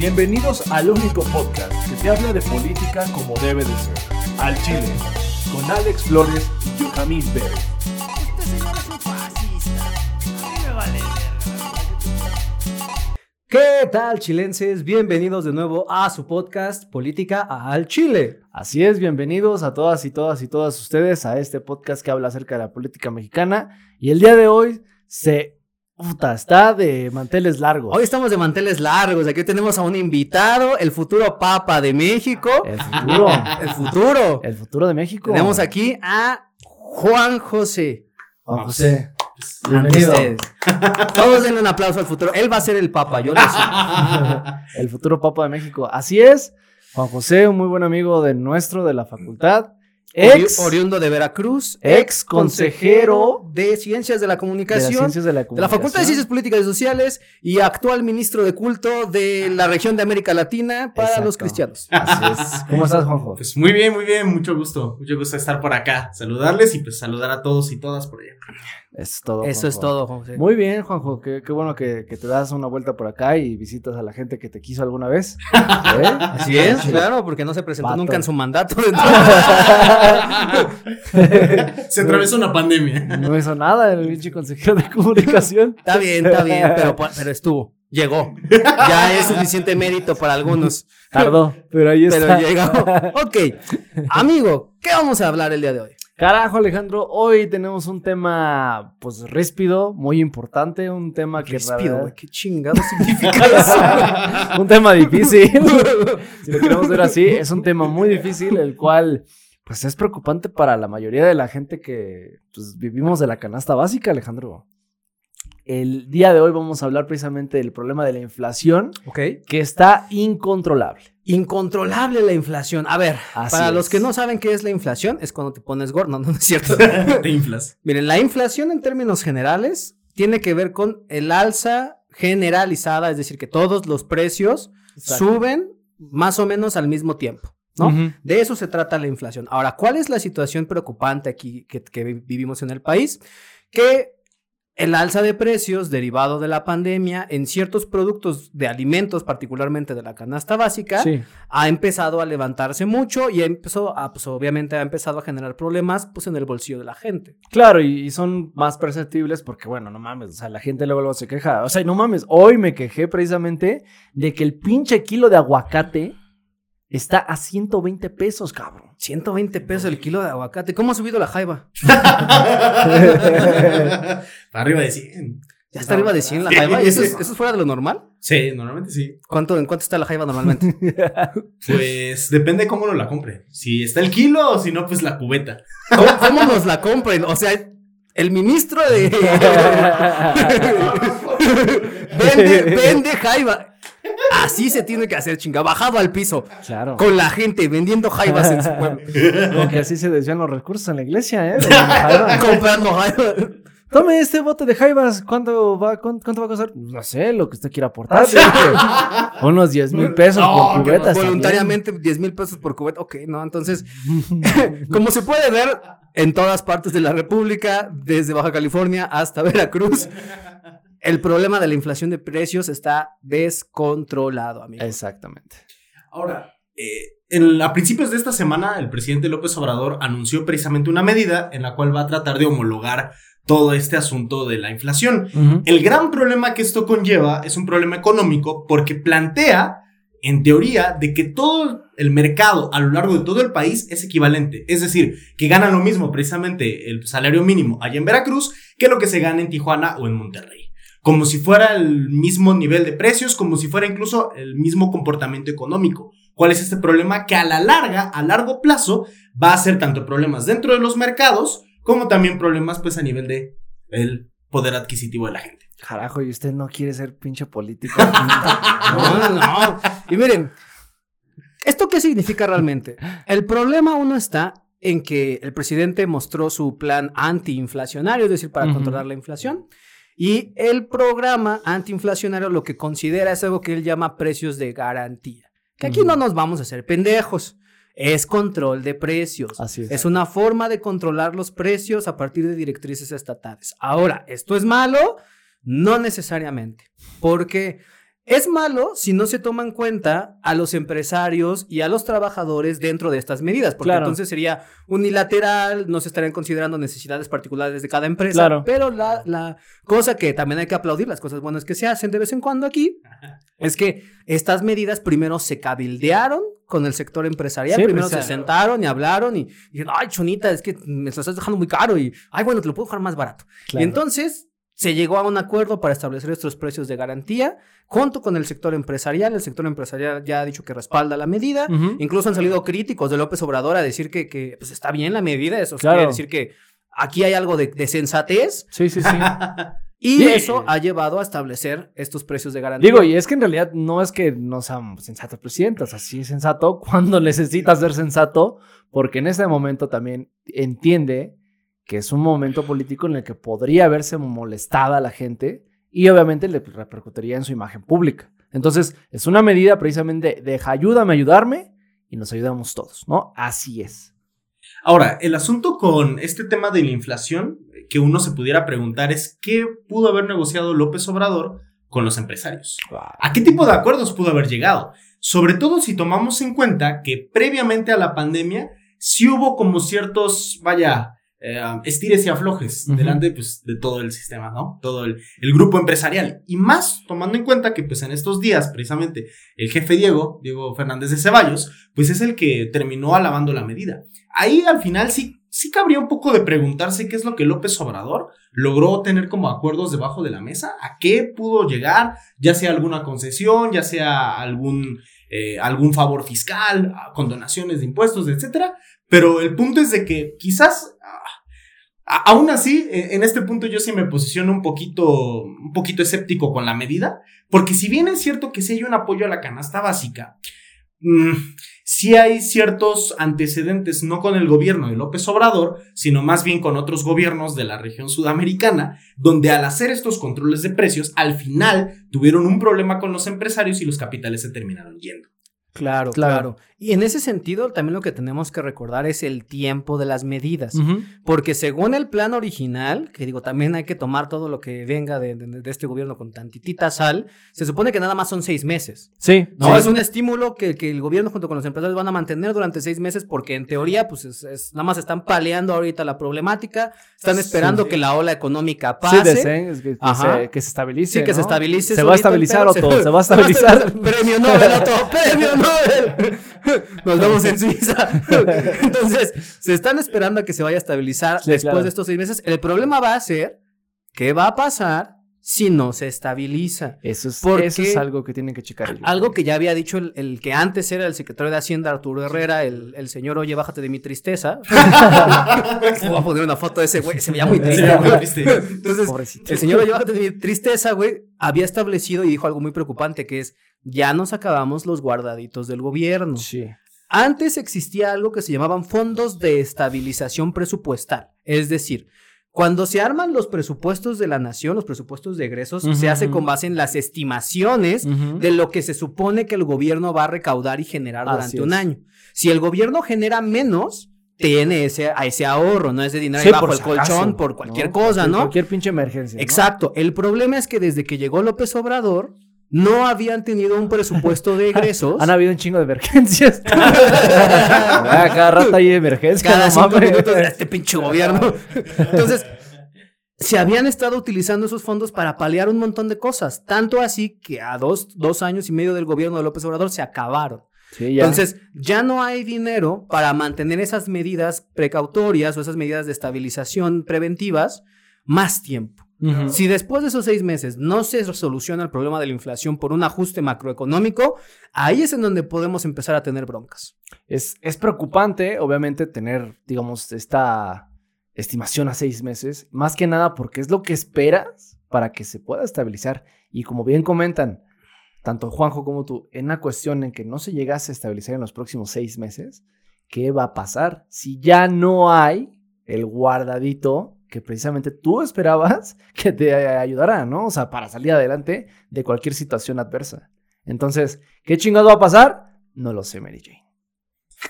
Bienvenidos al único podcast que te habla de política como debe de ser. Al Chile, con Alex Flores y Johamid Pérez. Este señor es un fascista. A mí me vale. ¿Qué tal, chilenses? Bienvenidos de nuevo a su podcast Política al Chile. Así es, bienvenidos a todas y todas y todas ustedes a este podcast que habla acerca de la política mexicana. Y el día de hoy se... Puta, está de manteles largos. Hoy estamos de manteles largos. Aquí tenemos a un invitado, el futuro Papa de México. El futuro. El futuro. el futuro de México. Tenemos aquí a Juan José. Juan José. Bienvenido. Todos denle un aplauso al futuro. Él va a ser el Papa, yo lo sé. el futuro Papa de México. Así es. Juan José, un muy buen amigo de nuestro, de la facultad. Ex, Ori- oriundo de Veracruz, ex consejero de Ciencias de la de Comunicación, ciencias de la de la Facultad de. Ciencias Políticas y Sociales y actual ministro de culto de la región de América Latina para Exacto. los cristianos. Así es. ¿Cómo estás, Juanjo? Pues muy bien, muy bien, mucho gusto. Mucho gusto estar por acá. Saludarles y pues saludar a todos y todas por allá. Eso es todo. Eso es Juanjo. todo, José. Muy bien, Juanjo. Qué, qué bueno que, que te das una vuelta por acá y visitas a la gente que te quiso alguna vez. ¿Eh? Así es, claro, porque no se presentó nunca en su mandato. Se atravesó una pandemia. No hizo nada el pinche consejero de comunicación. está bien, está bien, pero, pero estuvo. Llegó. Ya es suficiente mérito para algunos. Tardó, pero ahí Pero está. llegó. Ok. Amigo, ¿qué vamos a hablar el día de hoy? Carajo, Alejandro, hoy tenemos un tema, pues, ríspido, muy importante, un tema que... Ríspido, ¿Qué chingado significa eso? un tema difícil. si lo queremos ver así, es un tema muy difícil, el cual, pues, es preocupante para la mayoría de la gente que, pues, vivimos de la canasta básica, Alejandro. El día de hoy vamos a hablar precisamente del problema de la inflación, Ok. que está incontrolable. Incontrolable la inflación. A ver, Así para es. los que no saben qué es la inflación, es cuando te pones gordo. No, no, no es cierto. Te inflas. Miren, la inflación en términos generales tiene que ver con el alza generalizada, es decir, que todos los precios Exacto. suben más o menos al mismo tiempo. ¿No? De eso se trata la inflación. Ahora, ¿cuál es la situación preocupante aquí que, que vi- vivimos en el país? Que el alza de precios derivado de la pandemia en ciertos productos de alimentos, particularmente de la canasta básica, Sí. ha empezado a levantarse mucho y empezó a, pues obviamente ha empezado a generar problemas pues en el bolsillo de la gente. Claro, y, y son más perceptibles porque, bueno, no mames, o sea, la gente luego, luego se queja. O sea, no mames, hoy me quejé precisamente de que el pinche kilo de aguacate está a 120 pesos, cabrón. 120 pesos el kilo de aguacate. ¿Cómo ha subido la jaiba? Para arriba de 100. Ya está arriba de 100 la jaiba. ¿Y eso es, eso es fuera de lo normal? Sí, normalmente sí. ¿Cuánto, ¿En cuánto está la jaiba normalmente? Pues depende cómo uno la compre. Si está el kilo o si no, pues la cubeta. ¿Cómo, cómo nos la compren? O sea, el ministro de... vende, vende jaiba. Así se tiene que hacer, chinga. Bajado al piso. Claro. Con la gente vendiendo jaibas en su pueblo. Como que así se desvían los recursos en la iglesia, ¿eh? Comprando jaibas. Tome este bote de jaibas. ¿Cuánto va, cuánto, cuánto va a costar? No sé, lo que usted quiera aportar. Unos 10 mil pesos No, por cubetas. Voluntariamente 10 mil pesos por cubeta. Ok, no, entonces, como se puede ver en todas partes de la República, desde Baja California hasta Veracruz, el problema de la inflación de precios está descontrolado, amigo. Exactamente. Ahora, eh, en- a principios de esta semana, el presidente López Obrador anunció precisamente una medida en la cual va a tratar de homologar todo este asunto de la inflación. El gran problema que esto conlleva es un problema económico porque plantea, en teoría, de que todo el mercado a lo largo de todo el país es equivalente. Es decir, que gana lo mismo precisamente el salario mínimo allá en Veracruz que lo que se gana en Tijuana o en Monterrey. Como si fuera el mismo nivel de precios, como si fuera incluso el mismo comportamiento económico. ¿Cuál es este problema? Que a la larga, a largo plazo, va a ser tanto problemas dentro de los mercados como también problemas pues a nivel de el poder adquisitivo de la gente. Carajo, y usted no quiere ser pinche político. No, no, no. Y miren, ¿esto qué significa realmente? El problema uno está en que el presidente mostró su plan antiinflacionario, es decir, para controlar la inflación. Y el programa antiinflacionario lo que considera es algo que él llama precios de garantía. Que aquí no nos vamos a hacer pendejos. Es control de precios. Así es. Es una forma de controlar los precios a partir de directrices estatales. Ahora, ¿esto es malo? No necesariamente. Porque es malo si no se toma en cuenta a los empresarios y a los trabajadores dentro de estas medidas, porque Claro. entonces sería unilateral, no se estarían considerando necesidades particulares de cada empresa. Claro. Pero la, la cosa que también hay que aplaudir, las cosas buenas que se hacen de vez en cuando aquí, es que estas medidas primero se cabildearon con el sector empresarial, Sí, primero pues, se sentaron y hablaron y, y dijeron, ay, chonita, es que me lo estás dejando muy caro y, ay, bueno, te lo puedo dejar más barato. Claro. Y entonces se llegó a un acuerdo para establecer estos precios de garantía junto con el sector empresarial. El sector empresarial ya ha dicho que respalda la medida. Ujú. Incluso han salido críticos de López Obrador a decir que, que, pues, está bien la medida. Eso Claro. quiere decir que aquí hay algo de, de sensatez Sí, sí, sí. y eso ha llevado a establecer estos precios de garantía. Digo, y es que en realidad no es que no sea sensato el presidente, o sea, sí es sensato cuando necesita ser sensato, porque en este momento también entiende que es un momento político en el que podría verse molestada a la gente y obviamente le repercutiría en su imagen pública. Entonces, es una medida precisamente de ayúdame a ayudarme y nos ayudamos todos, ¿no? Así es. Ahora, el asunto con este tema de la inflación eh, que uno se pudiera preguntar es qué pudo haber negociado López Obrador con los empresarios. ¿A qué tipo de acuerdos pudo haber llegado? Sobre todo si tomamos en cuenta que previamente a la pandemia sí hubo como ciertos, vaya, eh, estires y aflojes delante pues, de todo el sistema, ¿no? Todo el, el grupo empresarial. Y más tomando en cuenta que pues en estos días precisamente el jefe Diego, Diego Fernández de Ceballos, pues es el que terminó alabando la medida. Ahí al final sí, sí cabría un poco de preguntarse qué es lo que López Obrador logró tener como acuerdos debajo de la mesa, a qué pudo llegar, ya sea alguna concesión, ya sea algún, eh, algún favor fiscal, condonaciones de impuestos, etcétera. Pero el punto es de que quizás, ah, aún así, en este punto yo sí me posiciono un poquito, un poquito escéptico con la medida, porque si bien es cierto que sí hay un apoyo a la canasta básica, mm, sí hay ciertos antecedentes, no con el gobierno de López Obrador, sino más bien con otros gobiernos de la región sudamericana, donde al hacer estos controles de precios, al final tuvieron un problema con los empresarios y los capitales se terminaron yendo. Claro, Claro. claro, Y en ese sentido, también lo que tenemos que recordar es el tiempo de las medidas. Porque según el plan original, que digo, también hay que tomar todo lo que venga de, de- de este gobierno con tantitita sal, se supone que nada más son seis meses. Sí, No, sí. es un estímulo que, que el gobierno junto con los empresarios van a mantener durante seis meses porque en teoría, pues es, es- nada más están paleando ahorita la problemática, están esperando que la ola económica Sí, pase. deseen, es que, se, que se estabilice. Sí, que se estabilice. Se va a estabilizar, Otto. Se va a estabilizar. premio Nobel, Otto. Premio Nobel. Nos vemos en Suiza. Entonces, se están esperando a que se vaya a estabilizar Sí, después claro. de estos seis meses. El problema va a ser qué va a pasar si no se estabiliza. Eso es, Porque- eso es algo que tienen que checar. Algo que ya había dicho el, el que antes era el secretario de Hacienda, Arturo Herrera, el, el señor, oye, bájate de mi tristeza. Voy a poner una foto de ese güey, se veía muy triste. Entonces, Pobrecito. el señor, oye, bájate de mi tristeza, güey, había establecido y dijo algo muy preocupante, que es, ya nos acabamos los guardaditos del gobierno. Sí. Antes existía algo que se llamaban fondos de estabilización presupuestal. Es decir, cuando se arman los presupuestos de la nación, los presupuestos de egresos, se hace con base en las estimaciones de lo que se supone que el gobierno va a recaudar y generar Así durante es. un año. Si el gobierno genera menos, tiene ese, a ese ahorro, no es de dinero Sí, ahí bajo por el colchón, acaso, por cualquier ¿no? cosa, ¿no? Cualquier pinche emergencia. ¿no? Exacto. El problema es que desde que llegó López Obrador, no habían tenido un presupuesto de egresos. Han habido un chingo de emergencias. Ah, Cada rato hay emergencias. cada no cinco mames. minutos de este pinche gobierno. Entonces, se habían estado utilizando esos fondos para paliar un montón de cosas. Tanto así que a dos, dos años y medio del gobierno de López Obrador se acabaron. Sí, ya. Entonces, ya no hay dinero para mantener esas medidas precautorias o esas medidas de estabilización preventivas más tiempo. Si después de esos seis meses no se soluciona el problema de la inflación por un ajuste macroeconómico, ahí es en donde podemos empezar a tener broncas. Es, es preocupante, obviamente, tener, digamos, esta, estimación a seis meses, más que nada porque es lo que esperas para que se pueda estabilizar. Y como bien comentan, tanto Juanjo como tú, en una cuestión en que no se llegase a estabilizar en los próximos seis meses, ¿qué va a pasar si ya no hay el guardadito que precisamente tú esperabas que te ayudara, ¿no? O sea, para salir adelante de cualquier situación adversa. Entonces, ¿qué chingado va a pasar? No lo sé, Mary Jane.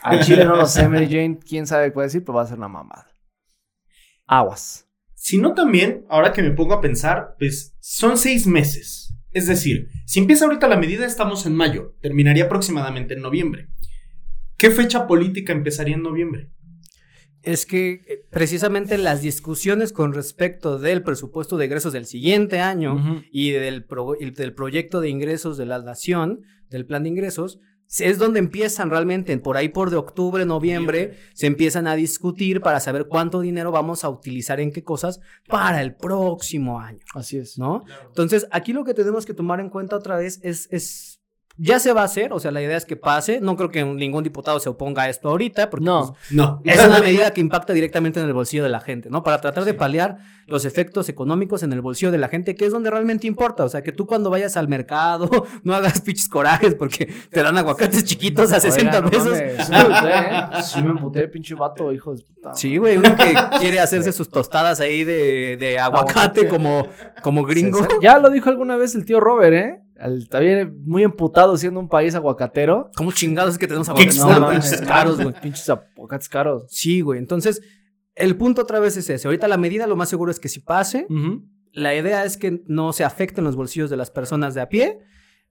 A Chile no lo sé, Mary Jane. Quién sabe qué puede decir, pero va a ser una mamada. Aguas. Si no también, ahora que me pongo a pensar, pues son seis meses. Es decir, si empieza ahorita la medida, estamos en mayo, terminaría aproximadamente en noviembre. ¿Qué fecha política empezaría en noviembre? Es que eh, precisamente las discusiones con respecto del presupuesto de ingresos del siguiente año y del, pro- del proyecto de ingresos de la nación, del plan de ingresos, es donde empiezan realmente, por ahí por de octubre, noviembre, se empiezan a discutir para saber cuánto dinero vamos a utilizar en qué cosas para el próximo año, Así es. ¿no? Entonces, aquí lo que tenemos que tomar en cuenta otra vez es, es ya se va a hacer, o sea, la idea es que pase, no creo que ningún diputado se oponga a esto ahorita, porque No. pues, No. es una medida que impacta directamente en el bolsillo de la gente, ¿no? Para tratar de paliar los efectos económicos en el bolsillo de la gente, que es donde realmente importa. O sea, que tú cuando vayas al mercado no hagas pinches corajes porque te dan aguacates chiquitos a 60 Oiga, no pesos. Sí me ¿eh? Sí me emputé, pinche vato, hijo de puta. Sí, güey, uno que quiere hacerse sus tostadas ahí de, de aguacate Aguacate. como, como gringo. Ya lo dijo alguna vez el tío Robert, ¿eh? Al- Está bien muy emputado siendo un país aguacatero. ¿Cómo chingados es que tenemos aguacates pinches caros, güey? Pinches aguacates caros. Sí, güey. Entonces, el punto otra vez es ese. Ahorita la medida lo más seguro es que si pase, La idea es que no se afecten los bolsillos de las personas de a pie,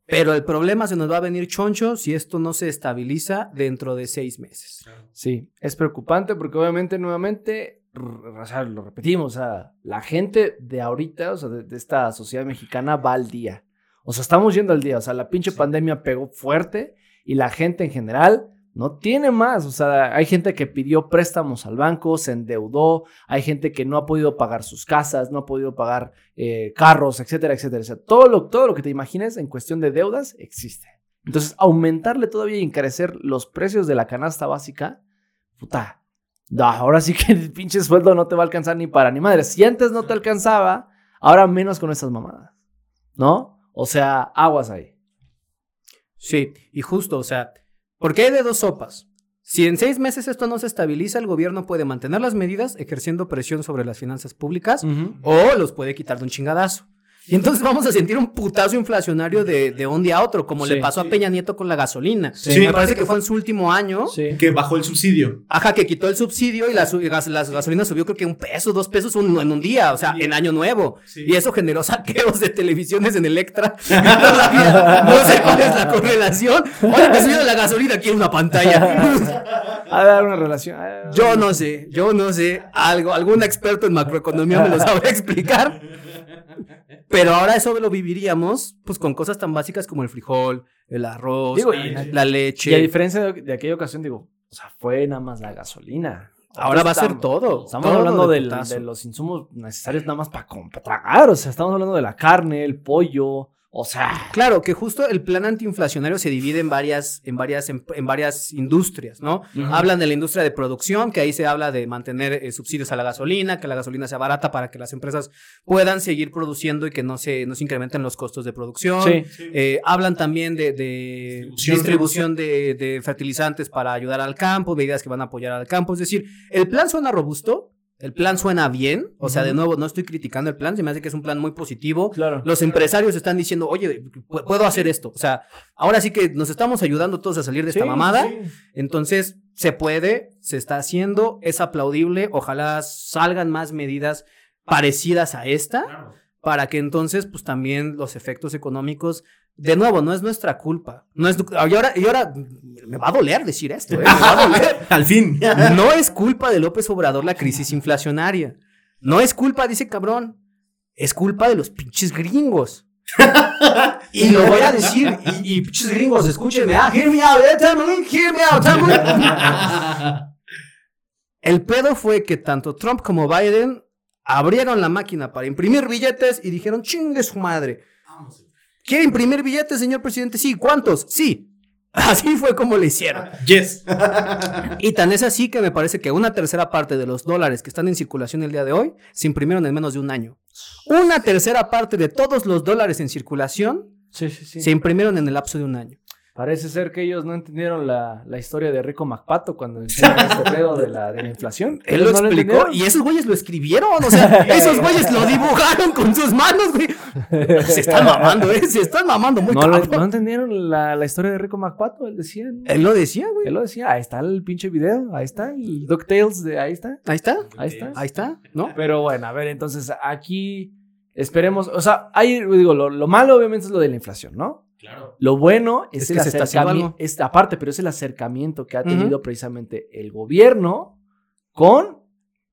pero el problema se nos va a venir choncho si esto no se estabiliza dentro de seis meses. Sí, es preocupante porque obviamente nuevamente, r- o sea, lo repetimos, o sea, la gente de ahorita, o sea, de, de esta sociedad mexicana va al día. O sea, estamos yendo al día, o sea, la pinche pandemia pegó fuerte y la gente en general no tiene más, o sea, hay gente que pidió préstamos al banco, se endeudó, hay gente que no ha podido pagar sus casas, no ha podido pagar eh, carros, etcétera, etcétera. O sea, todo lo, todo lo que te imagines en cuestión de deudas existe. Entonces, aumentarle todavía y encarecer los precios de la canasta básica, puta, ahora sí que el pinche sueldo no te va a alcanzar ni para ni madre. Si antes no te alcanzaba, ahora menos con esas mamadas, ¿no? O sea, aguas ahí. Sí, y justo, o sea, porque hay de dos sopas. Si en seis meses esto no se estabiliza, el gobierno puede mantener las medidas ejerciendo presión sobre las finanzas públicas o los puede quitar de un chingadazo. Y entonces vamos a sentir un putazo inflacionario de, de un día a otro, como Sí. le pasó a Peña Nieto con la gasolina. Sí. Me parece que fue en su último año. Sí. Que bajó el subsidio. Ajá, que quitó el subsidio y la, gas- la gasolina subió creo que un peso, dos pesos un- en un día, o sea, en año nuevo. Sí. Y eso generó saqueos de televisiones en Electra. No sé cuál es la correlación. Oye, me subió la gasolina aquí en una pantalla. A dar una relación. Yo no sé, yo no sé. Algo, algún experto en macroeconomía me lo sabrá explicar. Pero ahora eso lo viviríamos pues con cosas tan básicas como el frijol, el arroz, Digo, y- la leche. Y a diferencia de, de aquella ocasión, digo, o sea, fue nada más la gasolina. Ahora va a ser todo. Estamos todo hablando de del- putazo. de los insumos necesarios nada más para tragar. O sea, estamos hablando de la carne, el pollo. O sea, Claro, que justo el plan antiinflacionario se divide en varias, en varias, en, en varias industrias, ¿no? Hablan de la industria de producción, que ahí se habla de mantener eh, subsidios a la gasolina, que la gasolina sea barata para que las empresas puedan seguir produciendo y que no se, no se incrementen los costos de producción. Sí. Eh, hablan también de, de Distribución. distribución, de, de fertilizantes para ayudar al campo, medidas que van a apoyar al campo. Es decir, el plan suena robusto, el plan suena bien. O sea, de nuevo, no estoy criticando el plan, se me hace que es un plan muy positivo. claro. Los empresarios están diciendo, oye, pu- puedo hacer esto. O sea, ahora sí que nos estamos ayudando todos a salir de esta mamada. sí. Entonces, se puede, se está haciendo, es aplaudible. Ojalá salgan más medidas parecidas a esta para que entonces, pues también los efectos económicos, de nuevo, no es nuestra culpa. No es, y ahora, y ahora me va a doler decir esto, ¿eh? Me va a doler. Al fin. No es culpa de López Obrador la crisis inflacionaria. No es culpa, dice cabrón. Es culpa de los pinches gringos. y lo voy a decir. Y, y pinches gringos, escúchenme. Ah, hear me out, eh, hear me out. El pedo fue que tanto Trump como Biden abrieron la máquina para imprimir billetes y dijeron, chingue su madre. ¿Quiere imprimir billetes, señor presidente? Sí, ¿cuántos? Sí. Así fue como le hicieron. Yes. Y tan es así que me parece que una tercera parte de los dólares que están en circulación el día de hoy se imprimieron en menos de un año. Una tercera parte de todos los dólares en circulación Sí, sí, sí. se imprimieron en el lapso de un año. Parece ser que ellos no entendieron la, la historia de Rico MacPato cuando enseñan este pedo de la, de la inflación. Él lo no explicó y esos güeyes lo escribieron. O sea, esos güeyes lo dibujaron con sus manos, güey. Se están mamando, ¿eh? Se están mamando muy no, no entendieron la, la historia de Rico MacPato. Él decía. ¿no? Él lo decía, güey. Él lo decía. Ahí está el pinche video. Ahí está. El DuckTales de ahí está. Ahí está. Ahí está. Ahí está, ¿no? Pero bueno, a ver, entonces aquí esperemos. O sea, hay, digo, lo, lo malo obviamente es lo de la inflación, ¿no? Claro. Lo bueno es, Es el que se está haciendo acercamiento. algo. aparte, pero es el acercamiento que ha tenido precisamente el gobierno con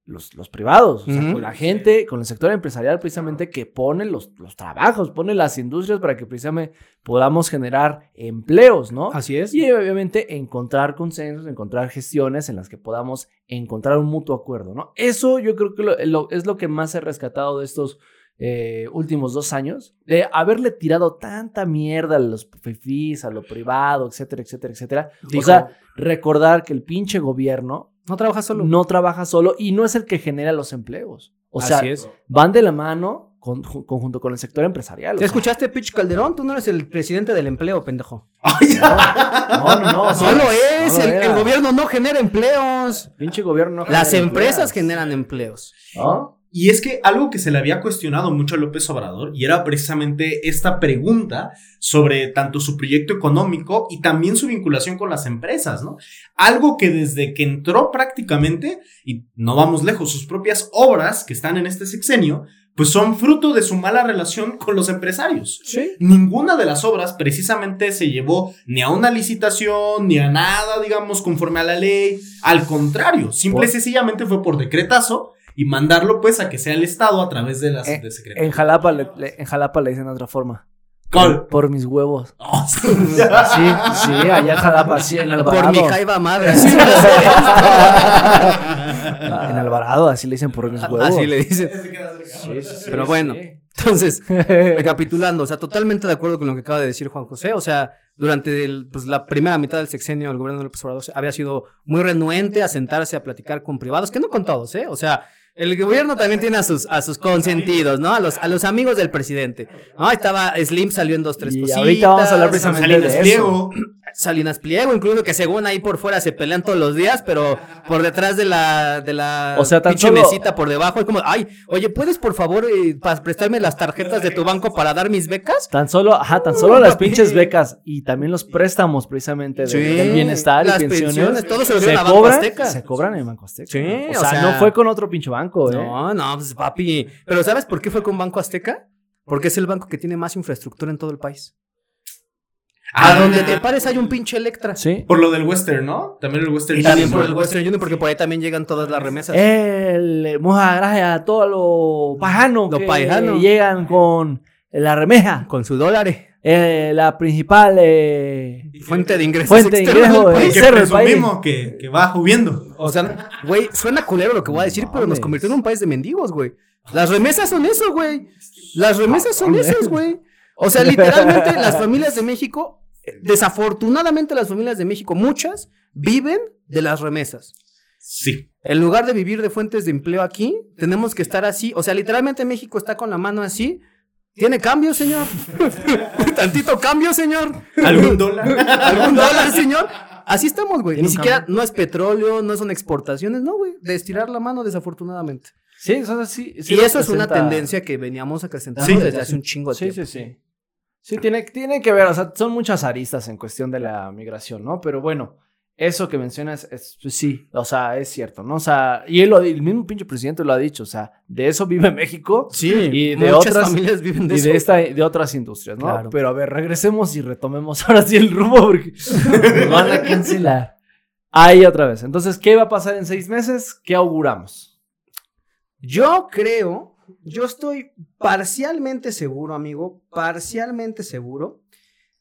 los, los privados, o sea, con la gente, con el sector empresarial precisamente que pone los, los trabajos, pone las industrias para que precisamente podamos generar empleos, ¿no? Así es. Y obviamente encontrar consensos, encontrar gestiones en las que podamos encontrar un mutuo acuerdo, ¿no? Eso yo creo que lo- lo- es lo que más he rescatado de estos eh, últimos dos años, de haberle tirado tanta mierda a los fifís, a lo privado, etcétera, etcétera, etcétera. Dijo, o sea, recordar que el pinche gobierno no trabaja solo. no trabaja solo y no es el que genera los empleos. O sea, es. van de la mano con- ju- conjunto con el sector empresarial. o ¿Ya sea. escuchaste, Pitch Calderón? Tú no eres el presidente del empleo, pendejo. No, no, no. Solo es. no el, gobierno no genera empleos. Pinche gobierno. no Las genera empresas empleos. generan empleos. ¿No? Y es que algo que se le había cuestionado mucho a López Obrador y era precisamente esta pregunta sobre tanto su proyecto económico y también su vinculación con las empresas, ¿no? Algo que desde que entró prácticamente, y no vamos lejos, sus propias obras que están en este sexenio, pues son fruto de su mala relación con los empresarios. Sí. Ninguna de las obras precisamente se llevó ni a una licitación, ni a nada, digamos, conforme a la ley. Al contrario, simple y sencillamente fue por decretazo y mandarlo pues a que sea el Estado a través de las Eh, de secretaría. En Jalapa, le, le- en Jalapa le dicen de otra forma. ¿Cuál? Por mis huevos. Oh, Sí, sí, allá en Jalapa, sí, en Alvarado. Por mi jaiba madre. Así, En Alvarado, así le dicen por mis huevos. así le dicen. Sí, sí, sí, Pero bueno. sí. Entonces, recapitulando, o sea, totalmente de acuerdo con lo que acaba de decir Juan José. O sea, durante el, pues, la primera mitad del sexenio, el gobierno de López Obrador había sido muy renuente a sentarse a platicar con privados, que no con todos, ¿eh? O sea, el gobierno también tiene a sus, a sus consentidos, ¿no? A los, a los amigos del presidente. ¿no? Ahí estaba Slim, salió en dos, tres Y cositas. ahorita vamos a hablar precisamente de eso. Pliego. Salinas Pliego, incluso que según ahí por fuera se pelean todos los días, pero por detrás de la, de la O sea, tan pinche solo- mesita por debajo, es como, ay, oye, ¿puedes por favor eh, prestarme las tarjetas de tu banco para dar mis becas? Tan solo, ajá, tan solo las pinches becas y también los préstamos precisamente de- Sí, del bienestar y pensiones, pensiones, todo se lo a Banco cobran, Azteca. se cobran en Banco Azteca. Sí, o, sea- no fue con otro pinche banco, ¿eh? No, no, pues papi. Pero ¿sabes por qué fue con Banco Azteca? Porque es el banco que tiene más infraestructura en todo el país. A Ah, donde te pares hay un pinche Electra. Sí. Por lo del Western, ¿no? También el Western. Y también por el Western Union, porque por ahí también llegan todas las remesas. El, muchas gracias a todos los pajanos Los que paisanos. llegan con la remeja. Con su dólares. Eh, la principal eh, Fuente de ingresos. Fuente de externos ingreso, del eh. país. Que presumimos que, que va subiendo. O sea, güey, suena culero lo que voy a decir, pero nos convirtió en un país de mendigos, güey. Las remesas son eso, güey. Las remesas son esas, güey. O sea, literalmente las familias de México, eh, desafortunadamente las familias de México, muchas, viven de las remesas. Sí. En lugar de vivir de fuentes de empleo aquí, tenemos que estar así. O sea, literalmente México está con la mano así. ¿Tiene cambio, señor? Tantito cambio, señor. ¿Algún dólar? ¿Algún dólar, señor? Así estamos, güey. Ni siquiera, cambio. no es petróleo, no son exportaciones, no, güey. De estirar la mano, desafortunadamente. Sí, eso sí, sí y eso es una tendencia que veníamos acrecentando Sí. desde hace un chingo de Sí, tiempo. sí, sí. Sí, tiene, tiene que ver, o sea, son muchas aristas en cuestión de la migración, ¿no? Pero bueno, eso que mencionas, es, pues sí, o sea, es cierto, ¿no? O sea, y él lo, el mismo pinche presidente lo ha dicho, o sea, de eso vive México Sí, y de muchas otras familias viven de y eso. de, esta, de otras industrias, ¿no? Claro. Pero a ver, regresemos y retomemos ahora sí el rumbo porque nos van a cancelar. Ahí otra vez. Entonces, ¿qué va a pasar en seis meses? ¿Qué auguramos? Yo creo, yo estoy parcialmente seguro, amigo, parcialmente seguro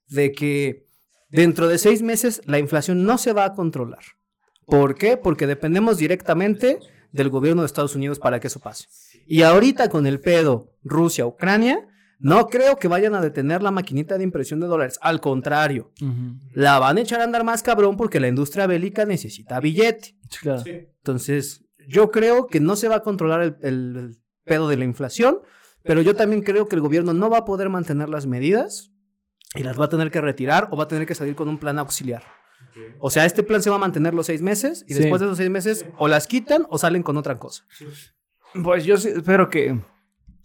de que dentro de seis meses la inflación no se va a controlar. ¿Por qué? Porque dependemos directamente del gobierno de Estados Unidos para que eso pase. Y ahorita con el pedo Rusia-Ucrania, No creo que vayan a detener la maquinita de impresión de dólares. Al contrario, la van a echar a andar más cabrón porque la industria bélica necesita billete. Sí. Entonces, yo creo que no se va a controlar el pedo de la inflación, pero yo también creo que el gobierno no va a poder mantener las medidas y las va a tener que retirar o va a tener que salir con un plan auxiliar. O sea, este plan se va a mantener los seis meses y Sí. después de esos seis meses o las quitan o salen con otra cosa. Pues yo sí espero que,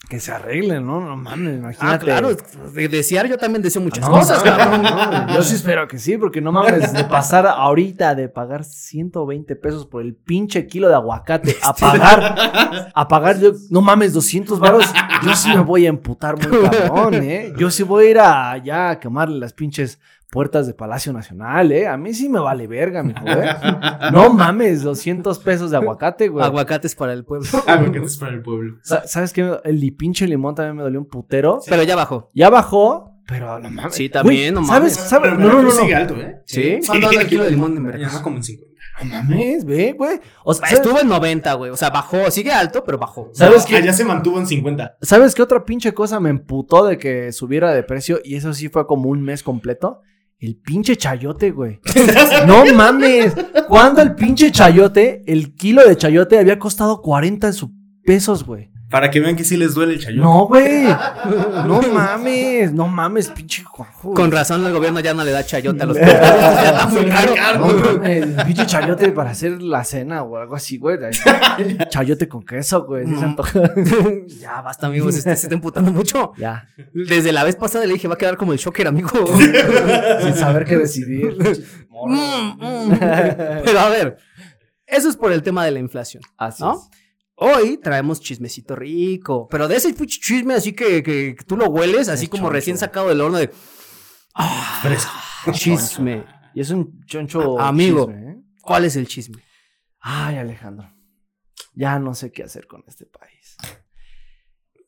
que se arreglen, ¿no? No mames, imagínate. Ah, claro, de desear yo también deseo muchas No, cosas, cabrón. no, Yo sí espero que sí, porque no mames, de pasar ahorita de pagar 120 pesos por el pinche kilo de aguacate a pagar, a pagar, yo- no mames, 200 baros, yo sí me voy a emputar muy cabrón, ¿eh? Yo sí voy a ir allá a quemarle las pinches puertas de Palacio Nacional, ¿eh? A mí sí me vale verga, mijo, ¿eh? No mames, 200 pesos de aguacate, güey. Aguacates para el pueblo. Aguacates para el pueblo. Sa- ¿Sabes qué? El pinche limón también me dolió un putero. Pero ya bajó. Ya bajó, pero no mames. Sí, también, no ¿Sabes? mames. ¿Sabes? Pero No, no, no. Sigue alto, ¿eh? ¿Sí? ¿Cuánto anda el kilo de limón Ya Veracruz? está como en 50. No mames, ve, güey. O sea, ¿sabes, Estuvo en 90, güey. O sea, bajó. Sigue alto, pero bajó. ¿Sabes No, qué? Allá se mantuvo en 50. ¿sabes qué otra pinche cosa me emputó de que subiera de precio? Y eso sí fue como un mes completo. El pinche chayote, güey. no mames. ¿Cuándo el pinche chayote, el kilo de chayote había costado 40 su- pesos, güey? Para que vean que sí les duele el chayote. No, güey. No mames. No mames, pinche Juanjo. Con razón el gobierno ya no le da chayote a los perros. ya está muy caro. No mames, el pinche chayote para hacer la cena o algo así, güey. Chayote con queso, güey. antoja. ya basta, amigos. Se, se está emputando mucho. Ya. Desde la vez pasada le dije, va a quedar como el shocker, amigo. Sin saber qué decidir. Mm, mm. Pero a ver, eso es por el tema de la inflación. Así ¿No? es. Hoy traemos chismecito rico, pero de ese chisme así que, que tú lo hueles, así Es como choncho. recién sacado del horno de Fresco. chisme. Y es un choncho. Amigo. chisme, ¿eh? ¿Cuál es el chisme? Ay, Alejandro. Ya no sé qué hacer con este país.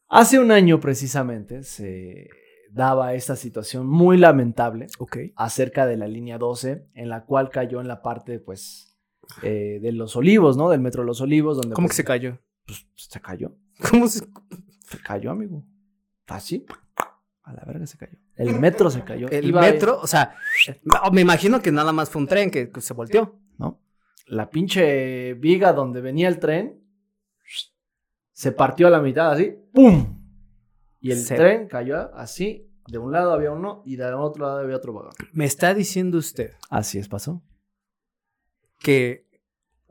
Hace un año precisamente se daba esta situación muy lamentable acerca de la línea 12, en la cual cayó en la parte, pues, eh, de los olivos, ¿no? Del metro Los Olivos, donde. ¿Cómo que pues, se cayó? pues, se cayó. ¿Cómo se.? Se cayó, amigo. Así. A la verga se cayó. El metro se cayó. El Iba- metro, o sea, me imagino que nada más fue un tren que, que se volteó. ¿no? La pinche viga donde venía el tren se partió a la mitad así, ¡pum! Y el Se- tren cayó así, de un lado había uno y del otro lado había otro vagón. Me está diciendo usted Así es, pasó. Que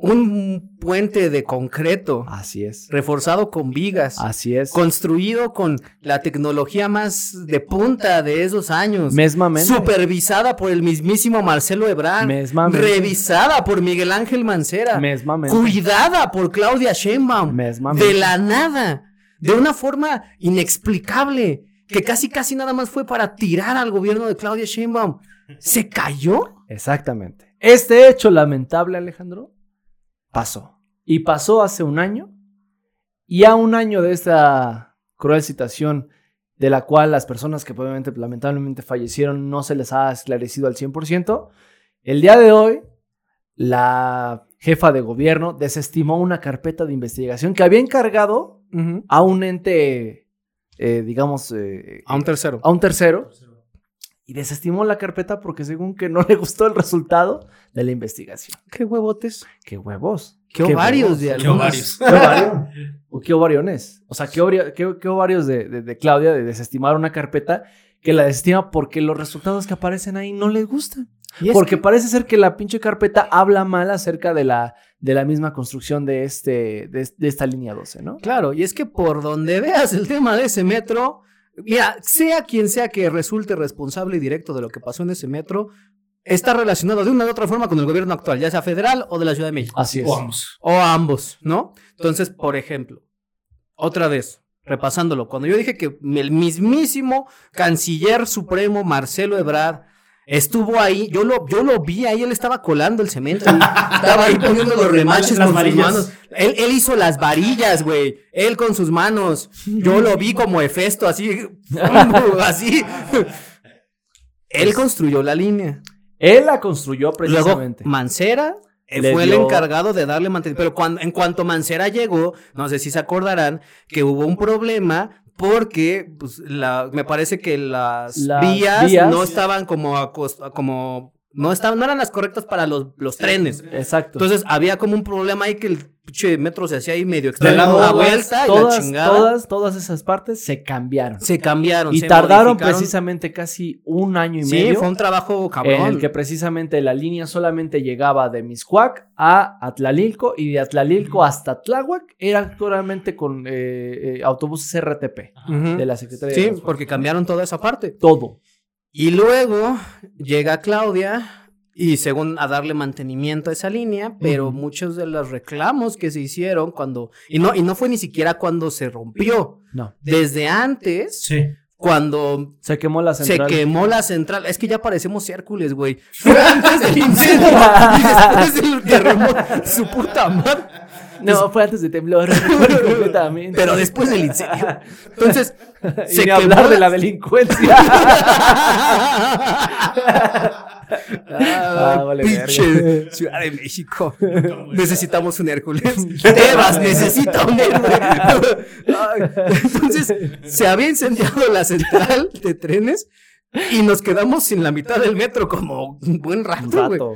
un puente de concreto Así es. reforzado con vigas, Así es. construido con la tecnología más de punta de esos años, Mesmamente. supervisada por el mismísimo Marcelo Ebrard, Mesmamente. revisada por Miguel Ángel Mancera, Mesmamente. cuidada por Claudia Sheinbaum, Mesmamente. de la nada, de una forma inexplicable, que casi casi nada más fue para tirar al gobierno de Claudia Sheinbaum. ¿Se cayó? Exactamente. Este hecho lamentable, Alejandro, pasó. Y pasó hace un año. Y a un año de esta cruel situación, de la cual las personas que obviamente, lamentablemente fallecieron no se les ha esclarecido al 100%, el día de hoy, la jefa de gobierno desestimó una carpeta de investigación que había encargado a un ente, eh, digamos, eh, A un tercero. a un tercero y desestimó la carpeta porque según que no le gustó el resultado de la investigación. ¿Qué huevotes? ¡Qué huevos! ¿Qué ovarios huevos. de Qué algunos? ovarios. ¿Qué ovarión? ¿O qué ovariones? O sea, ¿qué, ovario- qué- qué ovarios de, de- de Claudia de desestimar una carpeta que la desestima porque los resultados que aparecen ahí no les gustan? Porque que- parece ser que la pinche carpeta habla mal acerca de la, de la misma construcción de, este, de, de esta línea 12, ¿no? Claro, y es que por donde veas el tema de ese metro, mira, sea quien sea que resulte responsable y directo de lo que pasó en ese metro, está relacionado de una u otra forma con el gobierno actual, ya sea federal o de la Ciudad de México. Así es. O ambos. O ambos, ¿no? Entonces, por ejemplo, otra vez, repasándolo, cuando yo dije que el mismísimo canciller supremo Marcelo Ebrard estuvo ahí, yo lo, yo lo vi ahí, él estaba colando el cemento, estaba ahí poniendo los remaches con sus manos. Él, él hizo las varillas, güey, él con sus manos. Yo lo vi como Hefesto, así, así. Él construyó la línea. Él la construyó Luego, precisamente. Mancera fue el encargado de darle mantenimiento. Pero cuando, en cuanto Mancera llegó, no sé si se acordarán, que hubo un problema porque pues, la, me parece que las, Las vías, vías- no estaban como, acos- como no estaban, no eran las correctas para los, los trenes. Exacto. Entonces había como un problema ahí que el pinche metro se hacía ahí medio a la vuelta y la todas, chingada. todas, todas esas partes se cambiaron. se cambiaron. y se tardaron precisamente casi un año y Sí, medio. fue un trabajo cabrón. En el que precisamente la línea solamente llegaba de Miscuac a Atlalilco y de Atlalilco hasta Tláhuac era actualmente con eh, eh, autobuses RTP Ujú. de la Secretaría de Sí, porque cambiaron toda esa parte. todo. Y luego llega Claudia y según a darle mantenimiento a esa línea, pero muchos de los reclamos que se hicieron cuando y no y no fue ni siquiera cuando se rompió, No. desde antes Sí. cuando Se quemó la central. se quemó la central, es que ya parecemos Hércules, güey. Fue antes del incendio y después del terremoto, su puta madre. No, fue antes de temblor. completamente. Pero después del incendio. Entonces, Y se ni hablar de la- delincuencia. Ah, vale, pinche Ciudad de México. Necesitamos un Hércules. Tebas necesita un Hércules. Entonces, se había incendiado la central de trenes y nos quedamos sin la mitad del metro como un buen rato.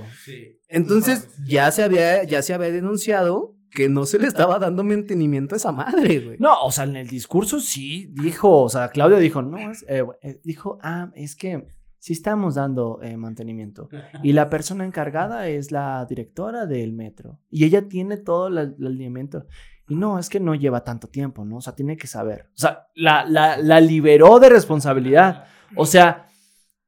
Entonces, ya se había, ya se había denunciado que no se le estaba dando mantenimiento a esa madre, güey. No, o sea, en el discurso sí dijo, o sea, Claudio dijo, no, es, eh, eh, dijo, ah, es que sí estamos dando eh, mantenimiento. Y la persona encargada es la directora del metro. Y ella tiene todo la- el alineamiento. Y no, es que no lleva tanto tiempo, ¿no? O sea, tiene que saber. O sea, la, la, la liberó de responsabilidad. O sea,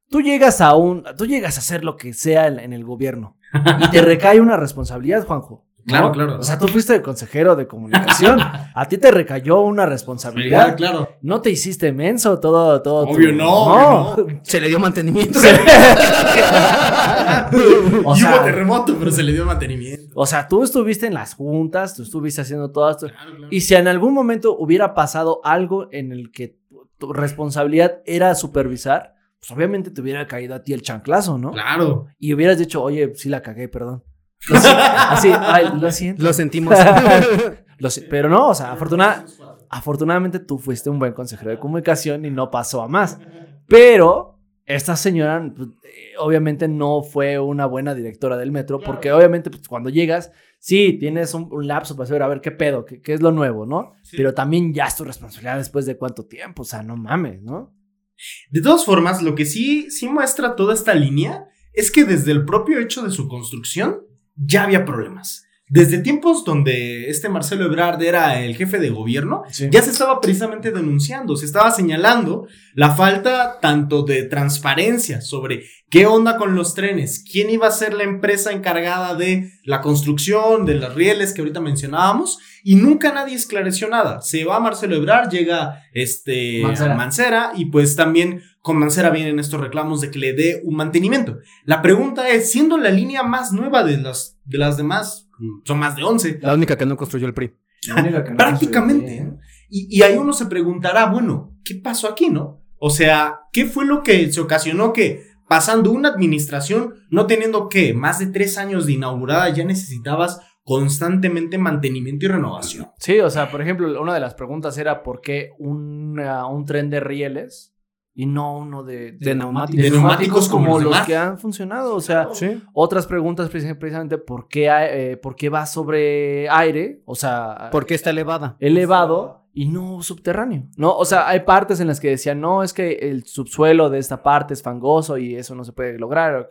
tú llegas a un, tú llegas a hacer lo que sea en, en el gobierno. Y te recae una responsabilidad, Juanjo. ¿No? Claro, claro. O sea, tú fuiste consejero de comunicación. A ti te recayó una responsabilidad. claro. No te hiciste menso todo, todo. tu- Obvio no, obvio no. Se le dio mantenimiento. O y sea- hubo terremoto, pero se le dio mantenimiento. O sea, tú estuviste en las juntas, tú estuviste haciendo todo esto. Claro, claro. Y si en algún momento hubiera pasado algo en el que tu, tu responsabilidad era supervisar, pues obviamente te hubiera caído a ti el chanclazo, ¿no? Claro. Y hubieras dicho, oye, sí la cagué, perdón. Lo Así, ay, lo siento. Lo sentimos. Lo pero no, o sea, afortuna- afortunadamente tú fuiste un buen consejero de comunicación y no pasó a más. Pero esta señora, pues, eh, obviamente, no fue una buena directora del metro, porque obviamente, pues, cuando llegas, sí, tienes un, un lapso para saber, a ver qué pedo, qué, qué es lo nuevo, ¿no? Pero también ya es tu responsabilidad después de cuánto tiempo, o sea, no mames, ¿no? De todas formas, lo que sí, sí muestra toda esta línea es que desde el propio hecho de su construcción ya había problemas. Desde tiempos donde este Marcelo Ebrard era el jefe de gobierno, ya se estaba precisamente denunciando, se estaba señalando la falta tanto de transparencia sobre qué onda con los trenes, quién iba a ser la empresa encargada de la construcción, de los rieles que ahorita mencionábamos, y nunca nadie esclareció nada. Se va Marcelo Ebrard, llega este Mancera. Mancera y pues también con Mancera vienen estos reclamos de que le dé un mantenimiento. La pregunta es, siendo la línea más nueva de las, de las demás, son más de 11, La única que no construyó el PRI. Prácticamente. ¿no? Y, y ahí uno se preguntará, bueno, ¿qué pasó aquí, no? O sea, ¿qué fue lo que se ocasionó que pasando una administración, no teniendo que más de tres años de inaugurada, ya necesitabas constantemente mantenimiento y renovación? Sí, o sea, por ejemplo, una de las preguntas era por qué una- un tren de rieles y no uno de, De neumáticos. De neumáticos como los los demás. que han funcionado. O sea, Sí. otras preguntas precis- precisamente por qué, eh, por qué va sobre aire, o sea, Porque está elevada. elevado y no subterráneo. No, o sea, hay partes en las que decían, no, es que el subsuelo de esta parte es fangoso y eso no se puede lograr.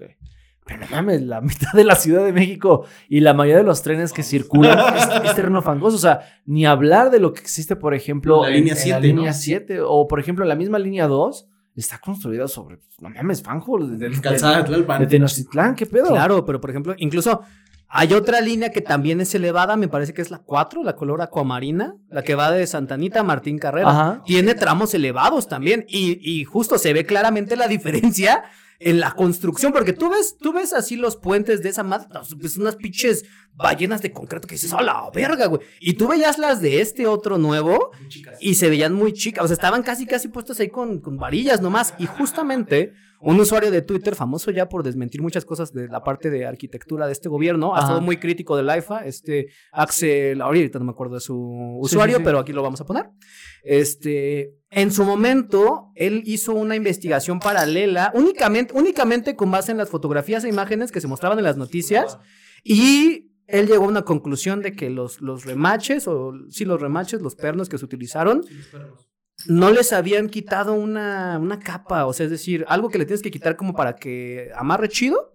Pero no mames, la mitad de la Ciudad de México y la mayoría de los trenes que circulan es, es terreno fangoso. O sea, ni hablar de lo que existe, por ejemplo, La en- línea en 7, la línea ¿no? 7, o por ejemplo, la misma línea 2 está construida sobre, no mames, fango. de- de- Calzada de de, Tlalpan. de Tenochtitlán, ¿qué pedo? Claro, pero por ejemplo, incluso hay otra línea que también es elevada, me parece que es la 4, la color acuamarina, la que va de Santanita a Martín Carrera. Ajá. Tiene tramos elevados también y, y justo se ve claramente la diferencia en la construcción, porque tú ves, tú ves así los puentes de esa madre, pues unas pinches ballenas de concreto que dices, ¡a la verga, güey! Y tú veías las de este otro nuevo y se veían muy chicas, o sea, estaban casi, casi puestas ahí con, con varillas nomás. Y justamente un usuario de Twitter, famoso ya por desmentir muchas cosas de la parte de arquitectura de este gobierno, ha Ajá. estado muy crítico del AIFA, este Axel, ahorita no me acuerdo de su usuario, sí. pero aquí lo vamos a poner. Este, en su momento, él hizo una investigación paralela, únicamente, únicamente con base en las fotografías e imágenes que se mostraban en las noticias, y él llegó a una conclusión de que los, los remaches, o sí, los remaches, los pernos que se utilizaron, no les habían quitado una, una capa, o sea, es decir, algo que le tienes que quitar como para que amarre chido.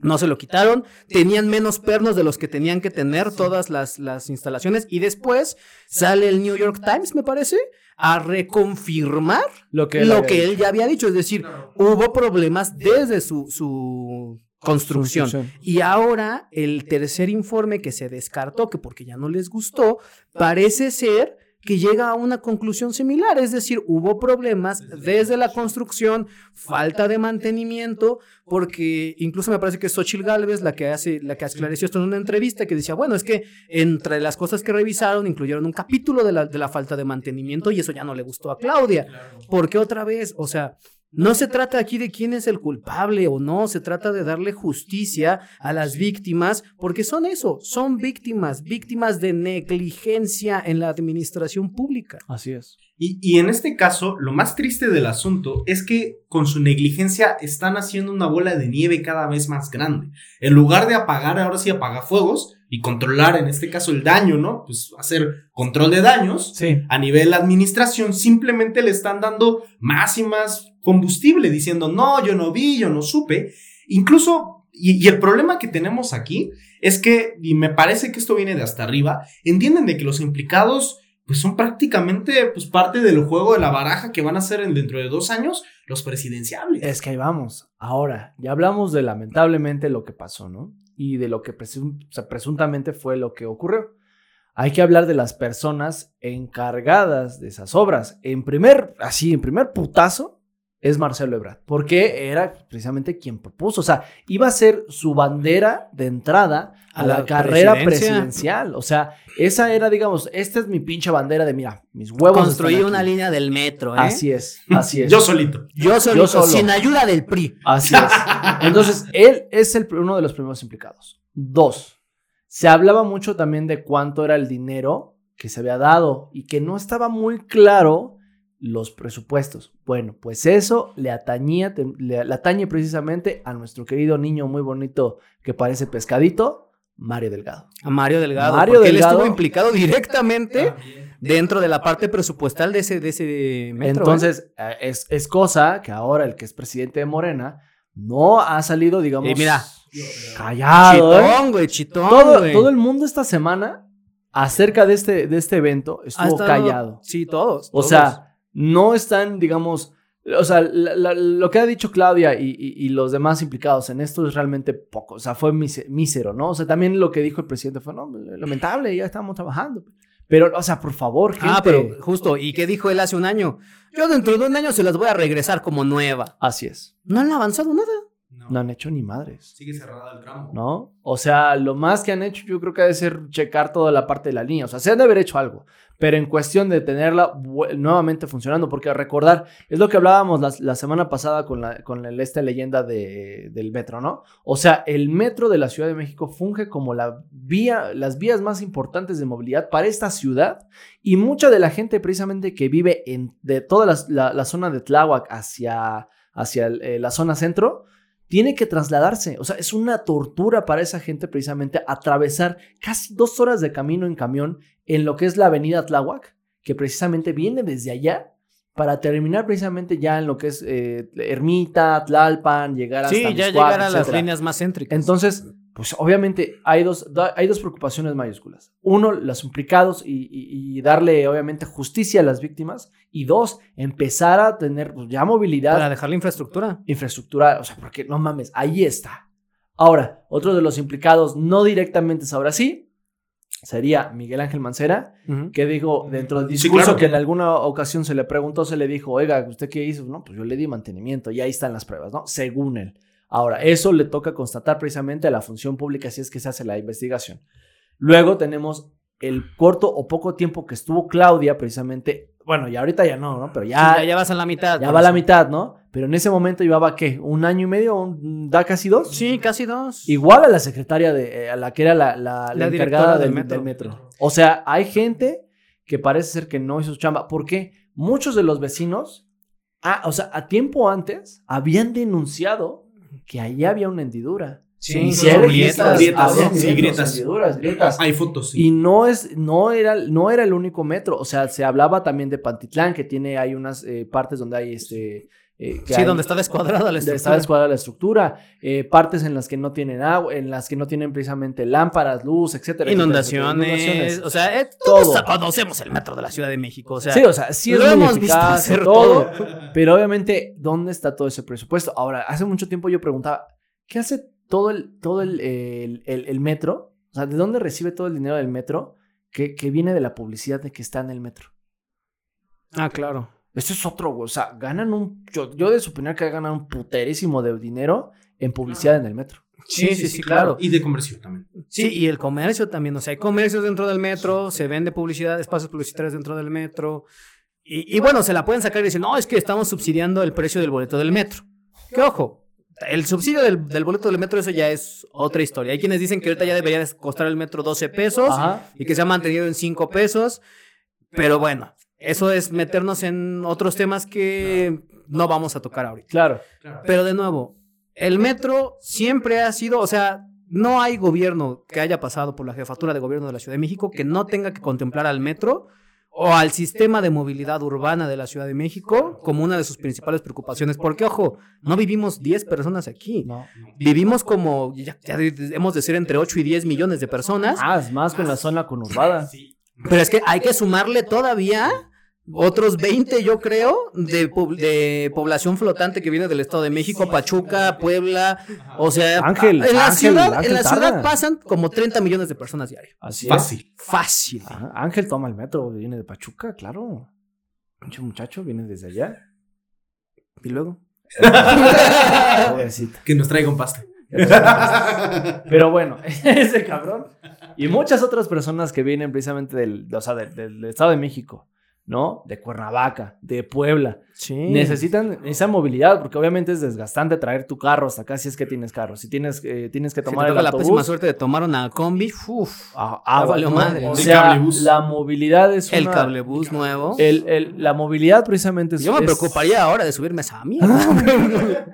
No se lo quitaron, tenían menos pernos de los que tenían que tener todas las, las instalaciones y después sale el New York Times, me parece, a reconfirmar Lo que él lo que él ya había dicho, es decir, hubo problemas desde su, su construcción. Construcción. Y ahora el tercer informe que se descartó, que porque ya no les gustó, parece ser que llega a una conclusión similar, es decir, hubo problemas desde la construcción, falta de mantenimiento, porque incluso me parece que es Xochitl Galvez la que hace, la que esclareció esto en una entrevista que decía, bueno, es que entre las cosas que revisaron incluyeron un capítulo de la, de la falta de mantenimiento y eso ya no le gustó a Claudia, porque otra vez, o sea, no se trata aquí de quién es el culpable o no, se trata de darle justicia a las víctimas, porque son eso, son víctimas, víctimas de negligencia en la administración pública. Así es. Y, y en este caso, lo más triste del asunto es que con su negligencia están haciendo una bola de nieve cada vez más grande. En lugar de apagar, ahora sí apagafuegos y controlar en este caso el daño, ¿no? Pues hacer control de daños. Sí. A nivel administración, simplemente le están dando más y más combustible, diciendo, no, yo no vi, yo no supe. Incluso, y, el problema que tenemos aquí es que, y me parece que esto viene de hasta arriba, entienden de que los implicados pues son prácticamente pues parte del juego de la baraja que van a ser en- dentro de dos años los presidenciables. Es que ahí vamos. Ahora, ya hablamos de lamentablemente lo que pasó, ¿no? Y de lo que presun- presuntamente fue lo que ocurrió. Hay que hablar de las personas encargadas de esas obras. En primer, así, en primer putazo, es Marcelo Ebrard, porque era precisamente quien propuso. O sea, iba a ser su bandera de entrada a, A la, la carrera presidencia. presidencial. O sea, esa era, digamos, esta es mi pinche bandera de, mira, mis huevos. Construir están una aquí". línea del metro, ¿eh? Así es, así es. Yo solito. Yo, solito, Yo solo. sin ayuda del PRI. Así es. Entonces, él es el, uno de los primeros implicados. Dos, se hablaba mucho también de cuánto era el dinero que se había dado y que no estaba muy claro los presupuestos. Bueno, pues eso le atañía, le, le atañe precisamente a nuestro querido niño muy bonito que parece pescadito, Mario Delgado. A Mario Delgado. Mario porque Delgado. él estuvo implicado directamente dentro de la parte presupuestal de ese, de ese metro. ¿eh? Entonces, eh, es, es cosa que ahora el que es presidente de Morena no ha salido, digamos, Y mira, callado. ¿eh? chitón, güey, chitón. todo, güey. todo el mundo esta semana acerca de este, de este evento estuvo callado. Sí, todos. O todos. sea, no están, digamos, o sea, la- la- lo que ha dicho Claudia y, y- y los demás implicados en esto es realmente poco. O sea, fue mísero, ¿no? O sea, también lo que dijo el presidente fue, no, lamentable, ya estamos trabajando. Pero, o sea, por favor, gente. Ah, pero justo, ¿y qué dijo él hace un año? Yo dentro de un año se las voy a regresar como nueva. Así es. No han avanzado nada. No han hecho ni madres. Sigue cerrada el tramo. ¿no? O sea, lo más que han hecho yo creo que ha de ser checar toda la parte de la línea. O sea, se han de haber hecho algo, pero en cuestión de tenerla nuevamente funcionando, porque recordar, es lo que hablábamos la, la semana pasada con, la, con el- esta leyenda de- del metro, ¿no? O sea, el metro de la Ciudad de México funge como la vía, las vías más importantes de movilidad para esta ciudad y mucha de la gente precisamente que vive en, de toda la, la zona de Tláhuac hacia, hacia el- eh, la zona centro, tiene que trasladarse. O sea, es una tortura para esa gente precisamente atravesar casi dos horas de camino en camión en lo que es la avenida Tláhuac, que precisamente viene desde allá para terminar precisamente ya en lo que es eh, Ermita, Tlalpan, llegar hasta Sí, ya Miscuac, llegar a las líneas más céntricas. Entonces, pues obviamente hay dos, da- hay dos preocupaciones mayúsculas. Uno, los implicados y, y- y darle obviamente justicia a las víctimas. Y dos, empezar a tener pues, ya movilidad para dejar la infraestructura. infraestructura, o sea, porque no mames, ahí está. Ahora, otro de los implicados, no directamente es ahora sí, sería Miguel Ángel Mancera, que dijo dentro del Sí, discurso claro. que en alguna ocasión se le preguntó, se le dijo, oiga, ¿usted qué hizo? No, pues yo le di mantenimiento y ahí están las pruebas, ¿no? Según él. Ahora, eso le toca constatar precisamente a la función pública si es que se hace la investigación. Luego tenemos el corto o poco tiempo que estuvo Claudia precisamente Bueno, y ahorita ya no, ¿no? Pero Ya, ya, ya, vas a la mitad. ya por va a la mitad, ¿no? Pero en ese momento llevaba, ¿qué? ¿Un año y medio? Un, ¿Da casi dos? Sí, casi dos. Igual a la secretaria de, eh, a la que era la, la, la La encargada del del, metro. del metro. O sea, hay gente que parece ser que no hizo su chamba. Porque muchos de los vecinos, ah, o sea, a tiempo antes, habían denunciado que allí había una hendidura. Sí, sí, si hay grietas, grietas, había sí, grietas. hendiduras, grietas. Hay fotos, sí. Y no es, no era, no era el único metro. O sea, se hablaba también de Pantitlán, que tiene, hay unas eh, partes donde hay este. Eh, Sí, hay- donde está descuadrada la estructura. está descuadrada la estructura, eh, partes en las que no tienen agua, en las que no tienen precisamente lámparas, luz, etcétera. Inundaciones, etcétera, inundaciones. O sea, eh, Todo. todos conocemos el metro de la Ciudad de México. O sea, sí, o sea, sí es lo hemos visto hacer todo, pero obviamente, ¿dónde está todo ese presupuesto? Ahora, hace mucho tiempo yo preguntaba, ¿qué hace todo el, todo el, el- el- el metro? O sea, ¿de dónde recibe todo el dinero del metro que, que viene de la publicidad de que está en el metro? Ah, claro. Eso es otro, güey. O sea, ganan un. Yo, yo de suponer que ganan un puterísimo de dinero en publicidad en el metro. Sí, sí, sí, claro. Y de comercio también. Sí, y el comercio también. O sea, hay comercios dentro del metro, se vende publicidad, espacios publicitarios dentro del metro. Y, y bueno, se la pueden sacar y decir, no, es que estamos subsidiando el precio del boleto del metro. Que ojo, el subsidio del, del boleto del metro, eso ya es otra historia. Hay quienes dicen que ahorita ya debería de costar el metro 12 pesos Ajá. y que se ha mantenido en 5 pesos. Pero bueno, eso es meternos en otros temas que no vamos a tocar ahorita. Claro. Pero de nuevo, el metro siempre ha sido, o sea, no hay gobierno que haya pasado por la jefatura de gobierno de la Ciudad de México que no tenga que contemplar al metro o al sistema de movilidad urbana de la Ciudad de México como una de sus principales preocupaciones. Porque, ojo, no vivimos 10 personas aquí. No. Vivimos como, ya, ya hemos de ser entre 8 y 10 millones de personas. Ah, es más con la zona conurbada. Pero es que hay que sumarle todavía otros 20, yo creo, de, po- de población flotante que viene del Estado de México, Pachuca, Puebla, o sea, Ángel, en la Ángel, ciudad, Ángel en la tarda. ciudad pasan como 30 millones de personas diarias. Así Fácil. Fácil. es. Ajá, Ángel toma el metro, viene de Pachuca, claro. Pinche muchacho viene desde allá. Y luego. Pobrecito. Que nos traiga un paste. Pero bueno, ese cabrón. Y muchas otras personas que vienen precisamente del, o sea, del, del Estado de México, ¿no? De Cuernavaca, de Puebla. Sí. Necesitan esa movilidad, porque obviamente es desgastante traer tu carro hasta acá si es que tienes carro. Si tienes, eh, tienes que Si te tomar toca el la autobús. pésima suerte de tomar una combi, uf, Ah, ah, valió ¿no? madre. O El sea, la movilidad es el una- cablebús nuevo. el- el- la movilidad precisamente es... Yo me es- preocuparía ahora de subirme a esa mierda.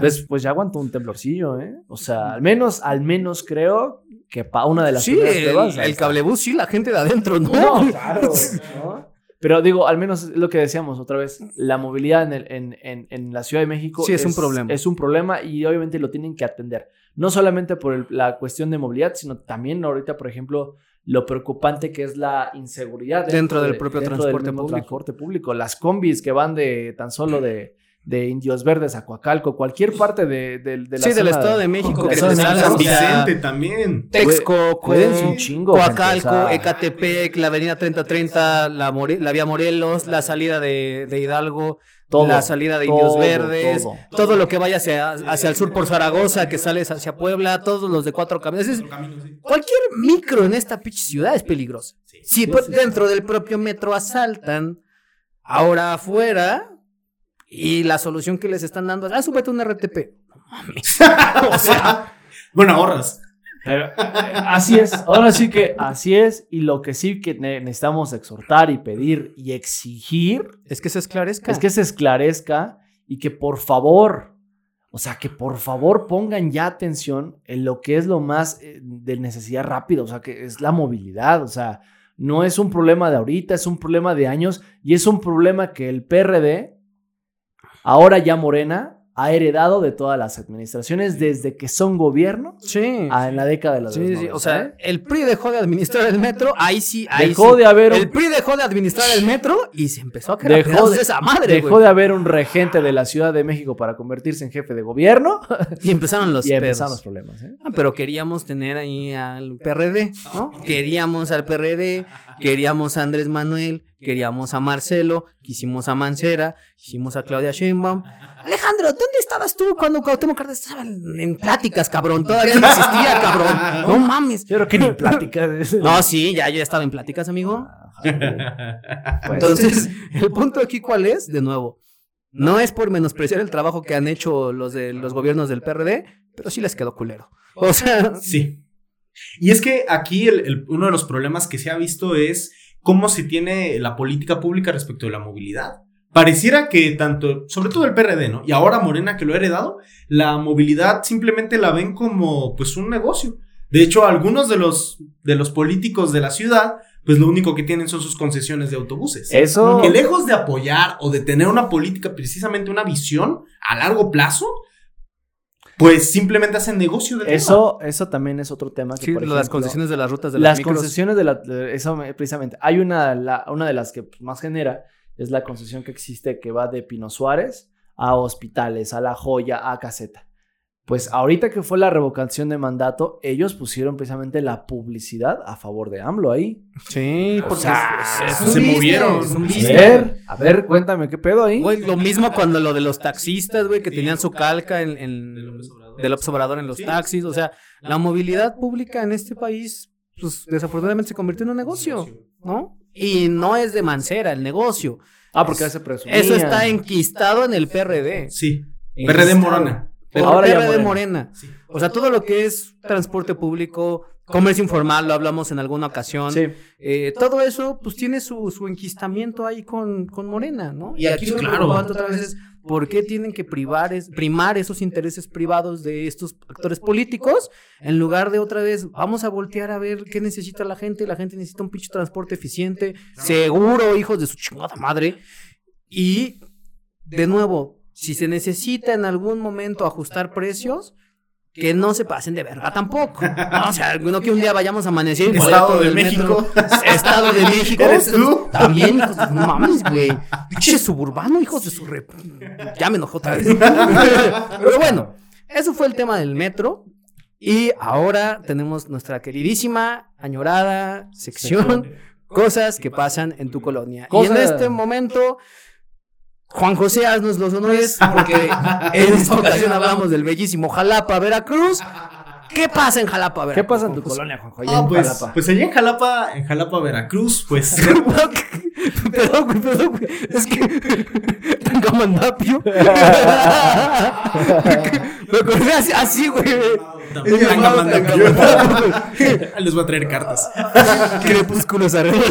Pues, pues ya aguanto un temblorcillo, ¿eh? O sea, al menos, al menos creo que para una de las sí, primeras el, ahí el cablebús, sí, la gente de adentro, ¿no? No, claro. ¿no? Pero digo, al menos es lo que decíamos otra vez, la movilidad en, el- en, en- en la Ciudad de México Sí, es un problema. Es un problema y obviamente lo tienen que atender. No solamente por el- la cuestión de movilidad, sino también ahorita, por ejemplo, lo preocupante que es la inseguridad Dentro del de- propio dentro transporte mismo público. transporte público. Las combis que van de tan solo de, de Indios Verdes a Coacalco, cualquier parte de, de, de la Sí, del zona Estado de México, de que San México. o sea, Vicente también. Texcoco, Cuídense un chingo, Coacalco, gente, o sea. Ecatepec, la avenida 3030, la, More- la vía Morelos, la salida de, de Hidalgo, Todo, la salida de todo, Indios Verdes, todo. todo. lo que vaya hacia, hacia el sur por Zaragoza, que sales hacia Puebla, todos los de cuatro caminos. Es cualquier micro en esta pinche ciudad es peligrosa. Si pues, dentro del propio metro asaltan, ahora afuera, y la solución que les están dando es, ah, súbete un RTP. No mames. o sea, Bueno, ahorras. Pero, eh, así es, ahora sí que así es, y lo que sí que ne- necesitamos exhortar y pedir y exigir es que se esclarezca. es que se esclarezca y que por favor, o sea, que por favor pongan ya atención en lo que es lo más eh, de necesidad rápida, o sea, que es la movilidad, o sea, no es un problema de ahorita, es un problema de años y es un problema que el PRD, ahora ya Morena, ha heredado de todas las administraciones desde que son gobierno Sí. a- en la década de los Sí, sí, 90, o sea, ¿eh? el PRI dejó de administrar el metro, ahí sí, ahí dejó sí. de haber un, El PRI dejó de administrar el metro y se empezó a Dejó quedar de- esa madre, dejó güey. de haber un regente de la Ciudad de México para convertirse en jefe de gobierno Y empezaron los y empezaron los problemas. ¿eh? Ah, pero queríamos tener ahí al PRD, ¿no? Queríamos al PRD, queríamos a Andrés Manuel, queríamos a Marcelo, quisimos a Mancera, quisimos a Claudia Sheinbaum. Alejandro, ¿dónde estabas tú cuando Cuauhtémoc Cárdenas estaba en, pláticas, cabrón? Todavía no existía, cabrón. No mames. Yo creo que ni pláticas. No, sí, ya yo ya estaba en pláticas, amigo. Entonces, el punto aquí cuál es, de nuevo, no es por menospreciar el trabajo que han hecho los de los gobiernos del PRD, pero sí les quedó culero. O sea, Sí. Y es que aquí el- el- uno de los problemas que se ha visto es cómo se tiene la política pública respecto de la movilidad. Pareciera que tanto, sobre todo el PRD, ¿no? Y ahora Morena que lo ha heredado, la movilidad simplemente la ven como pues un negocio. De hecho, algunos de los, de los políticos de la ciudad, pues lo único que tienen son sus concesiones de autobuses. Eso. Que lejos de apoyar o de tener una política, precisamente una visión a largo plazo, pues simplemente hacen negocio de Eso, eso también es otro tema. Que, sí, por lo de las ejemplo, concesiones de las rutas de las, Las micros. concesiones de la. de- Eso me- precisamente. Hay una, la- una de las que más genera es la concesión que existe que va de Pino Suárez a hospitales, a La Joya, a Caseta. Pues ahorita que fue la revocación de mandato, ellos pusieron precisamente la publicidad a favor de AMLO ahí. Sí, O porque sea, es- es se business, movieron. es un A ver, a ver, cuéntame qué pedo ahí. Güey, lo mismo cuando lo de los taxistas, güey, que tenían su calca en, en del observador en los Sí. taxis. O sea, la movilidad pública en este país, pues desafortunadamente se convirtió en un negocio, ¿no? Y no es de Mancera el negocio. Ah, porque ya se presumía. Eso está enquistado en el PRD. Sí. PRD estado. Morona. Pero Ahora ya PRD Morena. Sí. O sea, todo lo que es transporte público, comercio informal, lo hablamos en alguna ocasión. Sí. Eh, todo eso, pues tiene su, su enquistamiento ahí con, con Morena, ¿no? Y aquí lo Claro. otra vez es por qué tienen que privar es- primar esos intereses privados de estos actores políticos en lugar de otra vez vamos a voltear a ver qué necesita la gente. La gente necesita un pinche transporte eficiente, seguro, hijos de su chingada madre. Y de nuevo, si se necesita en algún momento ajustar precios, que no se pasen de verga tampoco. No, o sea, no que un día vayamos a amanecer en Estado de México. metro. Estado de México. ¿Eres tú? También, hijos de no mames, güey. Pinche suburbano, hijos de su re... Ya me enojó otra vez. Pero bueno, eso fue el tema del metro. Y ahora tenemos nuestra queridísima, añorada sección, cosas que pasan en tu colonia. Y en este momento, Juan José, haznos los honores, porque en esta ocasión hablamos del bellísimo Jalapa, Veracruz. ¿Qué pasa en Jalapa, Veracruz? ¿Qué pasa en tu Juan José? colonia, Juanjo? Ah, en pues, Jalapa. pues allá en Jalapa, en Jalapa, Veracruz, pues perdón, güey, perdón, güey. Es que tengo mandapio. Me acordé así, así, güey. Tanga, manda, Les voy a traer cartas. Crepúsculos arriba.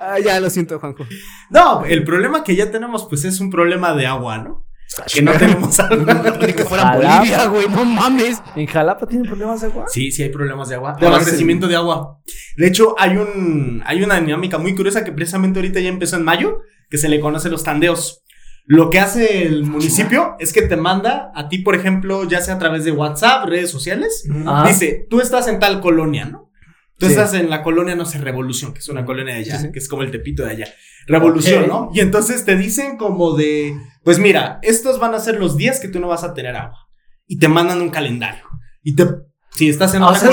Ah, ya lo siento, Juanjo. No, el problema que ya tenemos, pues es un problema de agua, ¿no? Que no tenemos agua. Ni que fuera. Bolivia, güey, no mames. ¿En Jalapa tienen problemas de agua? Sí, sí hay problemas de agua. De abastecimiento de agua. De hecho, hay un hay una dinámica muy curiosa que precisamente ahorita ya empezó en mayo, que se le conoce los tandeos. Lo que hace el municipio es que te manda a ti, por ejemplo, ya sea a través de WhatsApp, redes sociales, Ah. dice, tú estás en tal colonia, ¿no? Tú Sí. estás en la colonia, no sé, Revolución, que es una colonia de allá, que es como el tepito de allá. Revolución, Ok. ¿no? Y entonces te dicen como de, pues mira, estos van a ser los días que tú no vas a tener agua. Y te mandan un calendario. Y te, si estás en Ah, o una sea,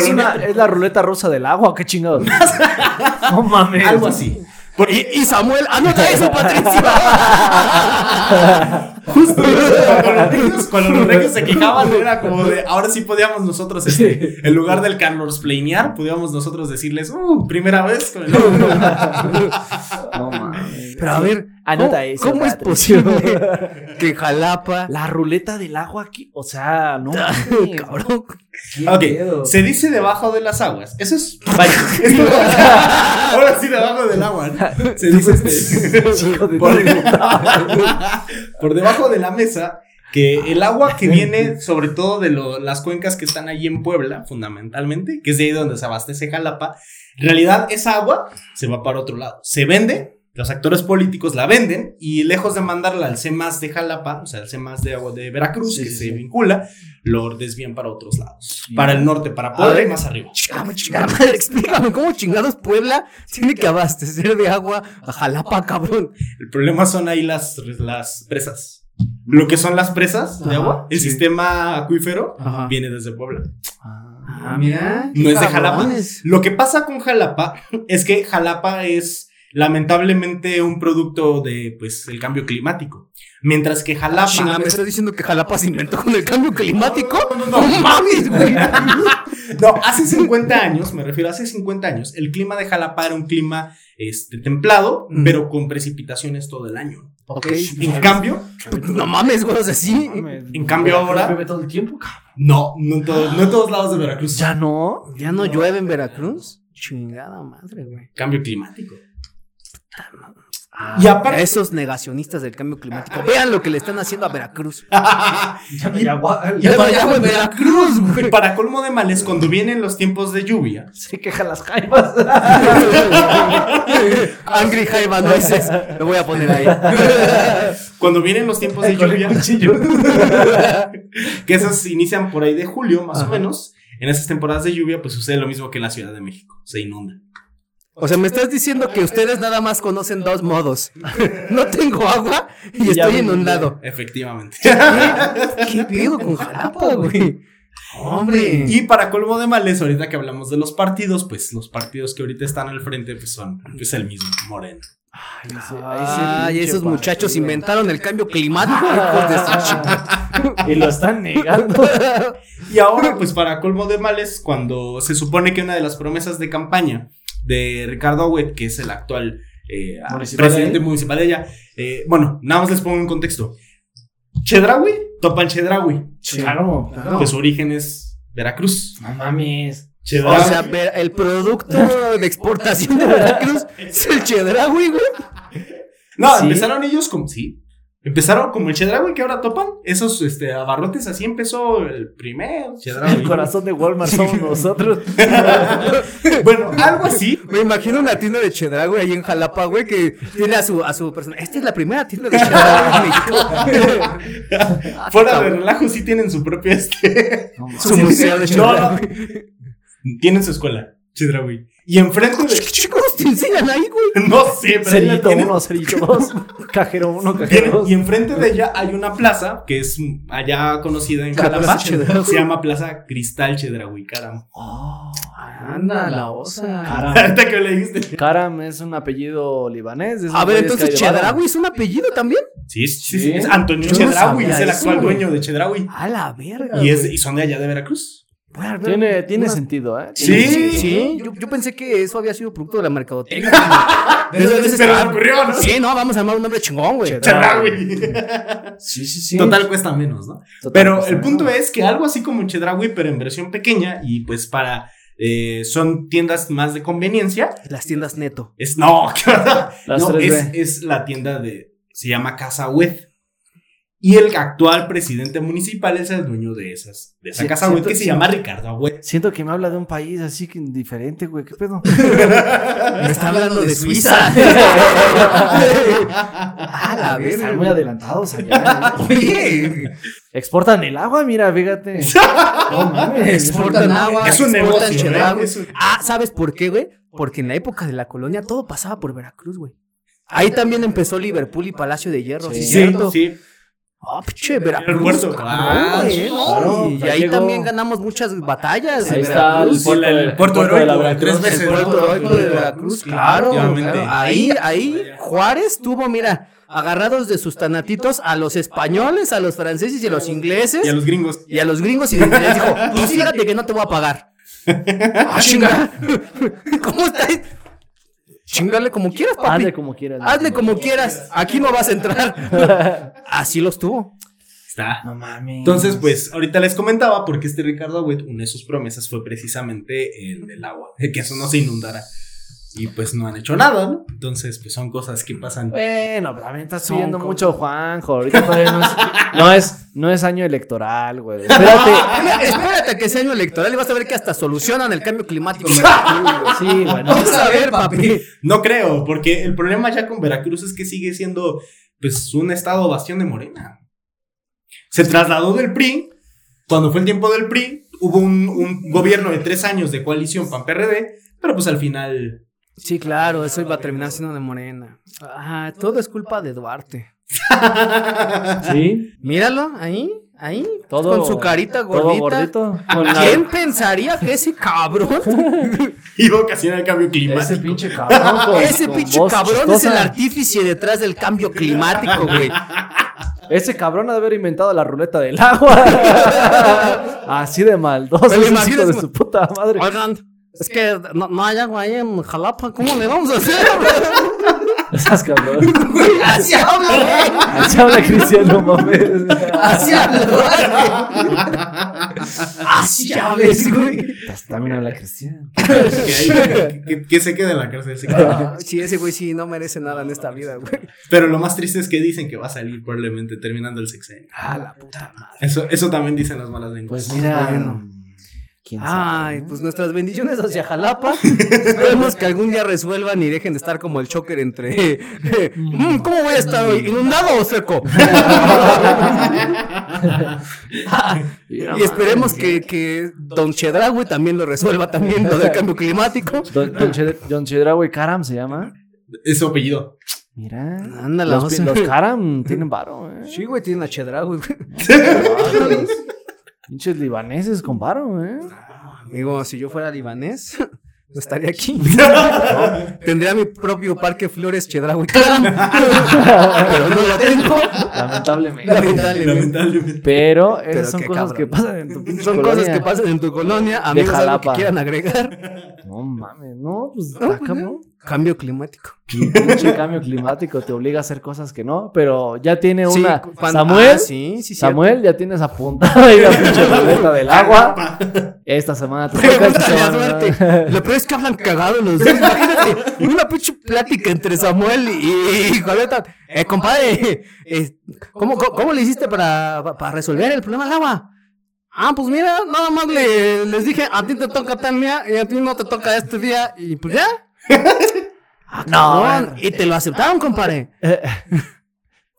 es, la ruleta rusa del agua, qué chingados. no mames. algo así. Y, y Samuel, anota eso, Patricia. Justo. Cuando los regios, cuando los regios se quejaban, era como de ahora sí podíamos nosotros, este, en lugar del Carlos Planear, podíamos nosotros decirles, uh, primera vez con el No mames. Pero a ver, Anota ¿cómo, eso, ¿cómo es posible que Jalapa, La ruleta del agua aquí, o sea, no cabrón, ¿Qué Ok, pedo? se dice debajo de las aguas. Eso es. Vaya, esto- ahora sí, debajo del agua. ¿no? Se dice este. Por, por debajo de la mesa. Que el agua que viene, sobre todo de lo- las cuencas que están allí en Puebla, fundamentalmente, que es de ahí donde se abastece Jalapa, en realidad esa agua se va para otro lado. Se vende, los actores políticos la venden y lejos de mandarla al CEMAS de Jalapa, o sea, al CEMAS de agua de Veracruz, Sí, que sí, se sí. vincula, lo desvían para otros lados. Para el norte, para Puebla y más arriba. Chingada, chingada madre, explícame cómo chingados Puebla tiene que abastecer de agua a Jalapa, cabrón. El problema son ahí las, las presas. Lo que son las presas de agua, el sistema acuífero Ajá. viene desde Puebla. Ah, mira. No es de. Jalapa. Lo que pasa con Jalapa es que Jalapa es lamentablemente un producto de pues el cambio climático. Mientras que Jalapa Chinga, ¿me estás diciendo que Jalapa se inventó con el cambio climático? No, no, no, no. ¡No mames, güey! No, hace 50 años, me refiero, hace 50 años, el clima de Jalapa era un clima este, templado, Mm. pero con precipitaciones todo el año. Ok. En cambio, No mames, güey, o sea, sí. En cambio ahora- Llueve todo el tiempo, cabrón. no, no en, todo- no en todos lados de Veracruz. Ya no. ¿Ya no llueve en Veracruz? Chingada madre, güey. Cambio climático. Ah, Y aparte, Esos negacionistas del cambio climático, vean lo que le están haciendo a Veracruz. ya Ya para- hay agua en Veracruz, güey. para colmo de males, cuando vienen los tiempos de lluvia, Se quejan las jaivas. Angry Jaiba Noises. Lo voy a poner ahí. cuando vienen los tiempos de lluvia, que esos inician por ahí de julio, más o menos, en esas temporadas de lluvia, pues sucede lo mismo que en la Ciudad de México, se inunda. O sea, me estás diciendo que ustedes nada más conocen dos modos. No tengo agua y estoy inundado. Efectivamente. ¿Qué pedo con Jalapa, güey? Hombre. Y para colmo de males, ahorita que hablamos de los partidos, pues los partidos que ahorita están al frente pues son pues el mismo, Moreno. Ay, esos muchachos inventaron el cambio climático. Y lo están negando. Y ahora, pues para colmo de males, cuando se supone que una de las promesas de campaña de Ricardo Agüet, que es el actual eh, Municipal presidente de municipal de ella, eh, bueno, nada más les pongo en contexto. Chedraui, Topan Chedraui, Claro, claro. pues su origen es Veracruz. No mames. O sea, ver- el producto de exportación de Veracruz es el chedraui, güey. no, sí. empezaron ellos como, sí, empezaron como el Chedraui que ahora topan, esos este, abarrotes, así empezó el primer Chedraui. El corazón de Walmart somos nosotros. bueno, algo así, Me imagino una tienda de chedraui ahí en Jalapa, güey, que tiene a su, a su persona. Esta es la primera tienda de México. fuera de relajo, sí tienen su propio este. Su museo de No, chedraui. Tienen su escuela, Chedraui. Y enfrente ¿Qué de. Te enseñan ahí, güey? No sé, pero Cerillito tienen. 1, cerillito 2. Cajero 1, Tienen- cajero 2. Y enfrente de ella hay una plaza que es allá conocida en La Jalapa. Se llama Plaza Cristal Chedraui, caramba. Anda, la osa. Caram. Que le dijiste. Karam es un apellido libanés. esos A ver, entonces. ¿Chedraui es un apellido también? Sí, sí, sí. Sí. Es Antonio Chedraui, es el actual güey. dueño de Chedraui. A la verga. Y, es, güey. y son de allá de Veracruz. Tiene, tiene unas- sentido, ¿eh? Sí. Sí, sí. Yo, yo pensé que eso había sido producto de la mercadotecnia. De esas veces Pero que- le ocurrió, ¿no? Sí, no, vamos a armar un nombre chingón, güey. Chedraui. Sí, sí, sí. Total cuesta menos, ¿no? Total, Pero el punto es que algo así como Chedraui, pero en versión pequeña y pues para... eh, son tiendas más de conveniencia. Las tiendas neto. Es, no, Las no 3B. es, es la tienda de... Se llama Casa Wed. Y el actual presidente municipal es el dueño de esas de esa Sí, Casa Wed que se llama Ricardo Agüed. Siento que me habla de un país así que diferente, güey. ¿Qué pedo? Me está hablando de Suiza. A la verga. Están muy adelantados allá. güey. Oye, Exportan el agua, mira, fíjate. No mames. exportan agua, Es un exportan negocio. ¿eh? Es un- Ah, ¿sabes por qué, güey? Porque en la época de la colonia todo pasaba por Veracruz, güey. Ahí también empezó Liverpool y Palacio de Hierro, ¿sí, Sí, es Sí, cierto? sí. Ah, pinche Veracruz. puerto, cabrón, claro, güey, ¿no? claro, y ahí llegó. también ganamos muchas batallas. Ahí está el Veracruz. puerto, el de- puerto de la Veracruz. tres veces. El puerto heroico de Veracruz, claro. Ahí, ahí, Juárez tuvo, mira, agarrados de sus tanatitos a los españoles, a los franceses y a los ingleses. Y a los gringos. Y a los gringos y les dijo, pues fíjate que no te voy a pagar. Ah, chinga. ¿Cómo estás? Chingale como quieras, papi. Hazle como quieras. Hazle como quieras. Aquí no vas a entrar. Así los tuvo. Está. No mames. Entonces, pues, ahorita les comentaba porque este Ricardo Agüet, una de sus promesas fue precisamente el del agua, de que eso no se inundara. Y pues no han hecho nada, ¿no? Entonces, pues son cosas que pasan. Bueno, pero también estás cosas. mucho, Juanjo. Ahorita todavía no es, no es, no es año electoral, güey. Espérate. Espérate a que sea año electoral y vas a ver que hasta solucionan el cambio climático. Sí, güey. no. Vamos a ver, papi. No creo, porque el problema ya con Veracruz es que sigue siendo, pues, un estado bastión de Morena. Se trasladó del PRI, cuando fue el tiempo del PRI, hubo un, un gobierno de tres años de coalición PAN-PRD, pero pues al final... Sí, claro, eso iba a terminar siendo de Morena. Ah, todo es culpa de Duarte. Sí. Míralo, ahí, ahí, Todo. con su carita Todo gordita. gordito. Con la- ¿Quién pensaría que ese cabrón iba a ocasionar el cambio climático. Ese pinche cabrón. con- Ese con pinche cabrón es el artífice detrás del cambio climático, güey. Ese cabrón ha de haber inventado la ruleta del agua. Así de imagino, hijo de su puta madre. Oigan, es que no, no hay agua ahí en Jalapa, ¿cómo le vamos a hacer? Esas cabrón. Así habla, güey. Así habla Cristiano, mames. Así habla. Así habla, ese güey. Pues También habla Cristiano. que, que- que se quede en la cárcel. se. Ah, Sí, ese güey sí no merece nada en esta vida, güey. Pero lo más triste es que dicen que va a salir probablemente terminando el sexenio. Ah, la puta madre. Eso, eso también dicen las malas lenguas. Pues mira. Bueno. ¿Quién sabe? Ay, pues nuestras bendiciones hacia Jalapa. Esperemos que algún día resuelvan y dejen de estar como el choker entre. Mm, ¿Cómo voy a estar hoy? ¿Inundado o seco? y esperemos que, que Don Chedraui también lo resuelva también lo del cambio climático. Don, don, Ched- Don Chedraui Karam se llama. Es su apellido. Mira. Ándale, los, los Karam tienen varo, eh. Sí, güey, tiene a Chedraui, güey. Pinches libaneses con varo, eh. Amigo, si yo fuera libanés, no estaría aquí. Tendría mi propio parque Flores Chedraui. Pero no lo tengo. Lamentablemente. Lamentablemente. Lamentablemente. Pero esas Pero son cosas cabrón. que pasan en tu pinche Son colonia. cosas que pasan en tu colonia. Amigos, algo que quieran agregar. No mames, no, pues No, está pues, cabrón. Cambio climático. Pinche cambio climático te obliga a hacer cosas que no, pero ya tiene Sí, una. cuando- Samuel, ah, sí, sí, Samuel, ya tienes apuntada ahí la pinche del agua. Esta semana te toca. esta semana- suerte. Lo peor es que hablan cagados los dos. Imagínate, una pinche plática entre Samuel y, y Julieta. Eh, compadre, eh, ¿cómo, cómo, cómo le hiciste para, pa- para resolver el problema del agua? Ah, pues mira, nada más le, les dije, a ti te toca tal día y a ti no te toca este día, y pues ya. Ah, No, cabrón, y te lo aceptaron, compadre.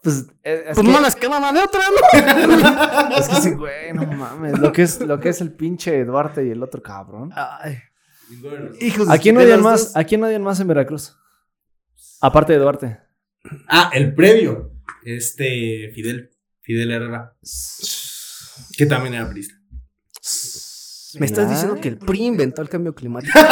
Pues, eh, es, Pues que, no les quedaba de otra, ¿no? es que sí, güey, no mames. Lo que, es, lo que es el pinche Duarte y el otro cabrón. Ay, hijos ¿A quién odian más? dos. ¿A quién odian más en Veracruz? Aparte de Duarte. Ah, el previo. Este, Fidel. Fidel Herrera. Que también era priista. Me estás diciendo que el PRI inventó el cambio climático.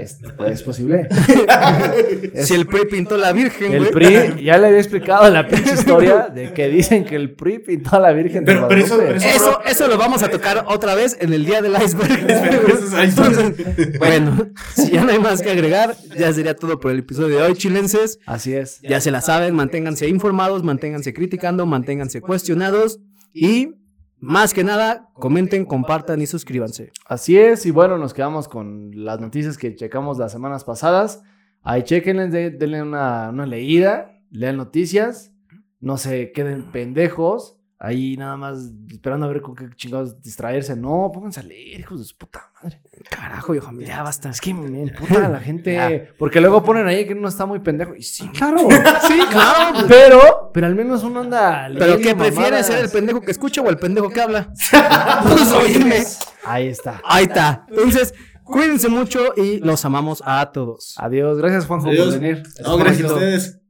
Es, pues, es posible. si el PRI pintó la Virgen, El güey. PRI, ya le había explicado la pinche historia de que dicen que el PRI pintó a la Virgen de Pero- pero eso- pero Eso, eso lo vamos a tocar otra vez en el día del iceberg. Eso es iceberg. bueno, si ya no hay más que agregar, ya sería todo por el episodio de hoy, chilenses. Así es. Ya se la saben, manténganse informados, manténganse criticando, manténganse cuestionados y más que nada, comenten, compartan y suscríbanse. Así es, y bueno, nos quedamos con las noticias que checamos las semanas pasadas. Ahí chequenles, de- denle una, una leída, lean noticias, no se queden pendejos, ahí nada más esperando a ver con qué chingados distraerse. No, pónganse a leer, hijos de su puta madre. Carajo, hijo mío, ya basta. Es que me emputa a la gente, porque luego ponen ahí que uno está muy pendejo. Y sí, claro, Sí, claro. pero, pero al menos uno anda Pero ¿qué prefiere ser el pendejo que escucha o el pendejo que habla? Pues oíme. Ahí está. Ahí está. Entonces, cuídense mucho y los amamos a todos. Adiós, gracias Juanjo Adiós. por venir. No, gracias a ustedes.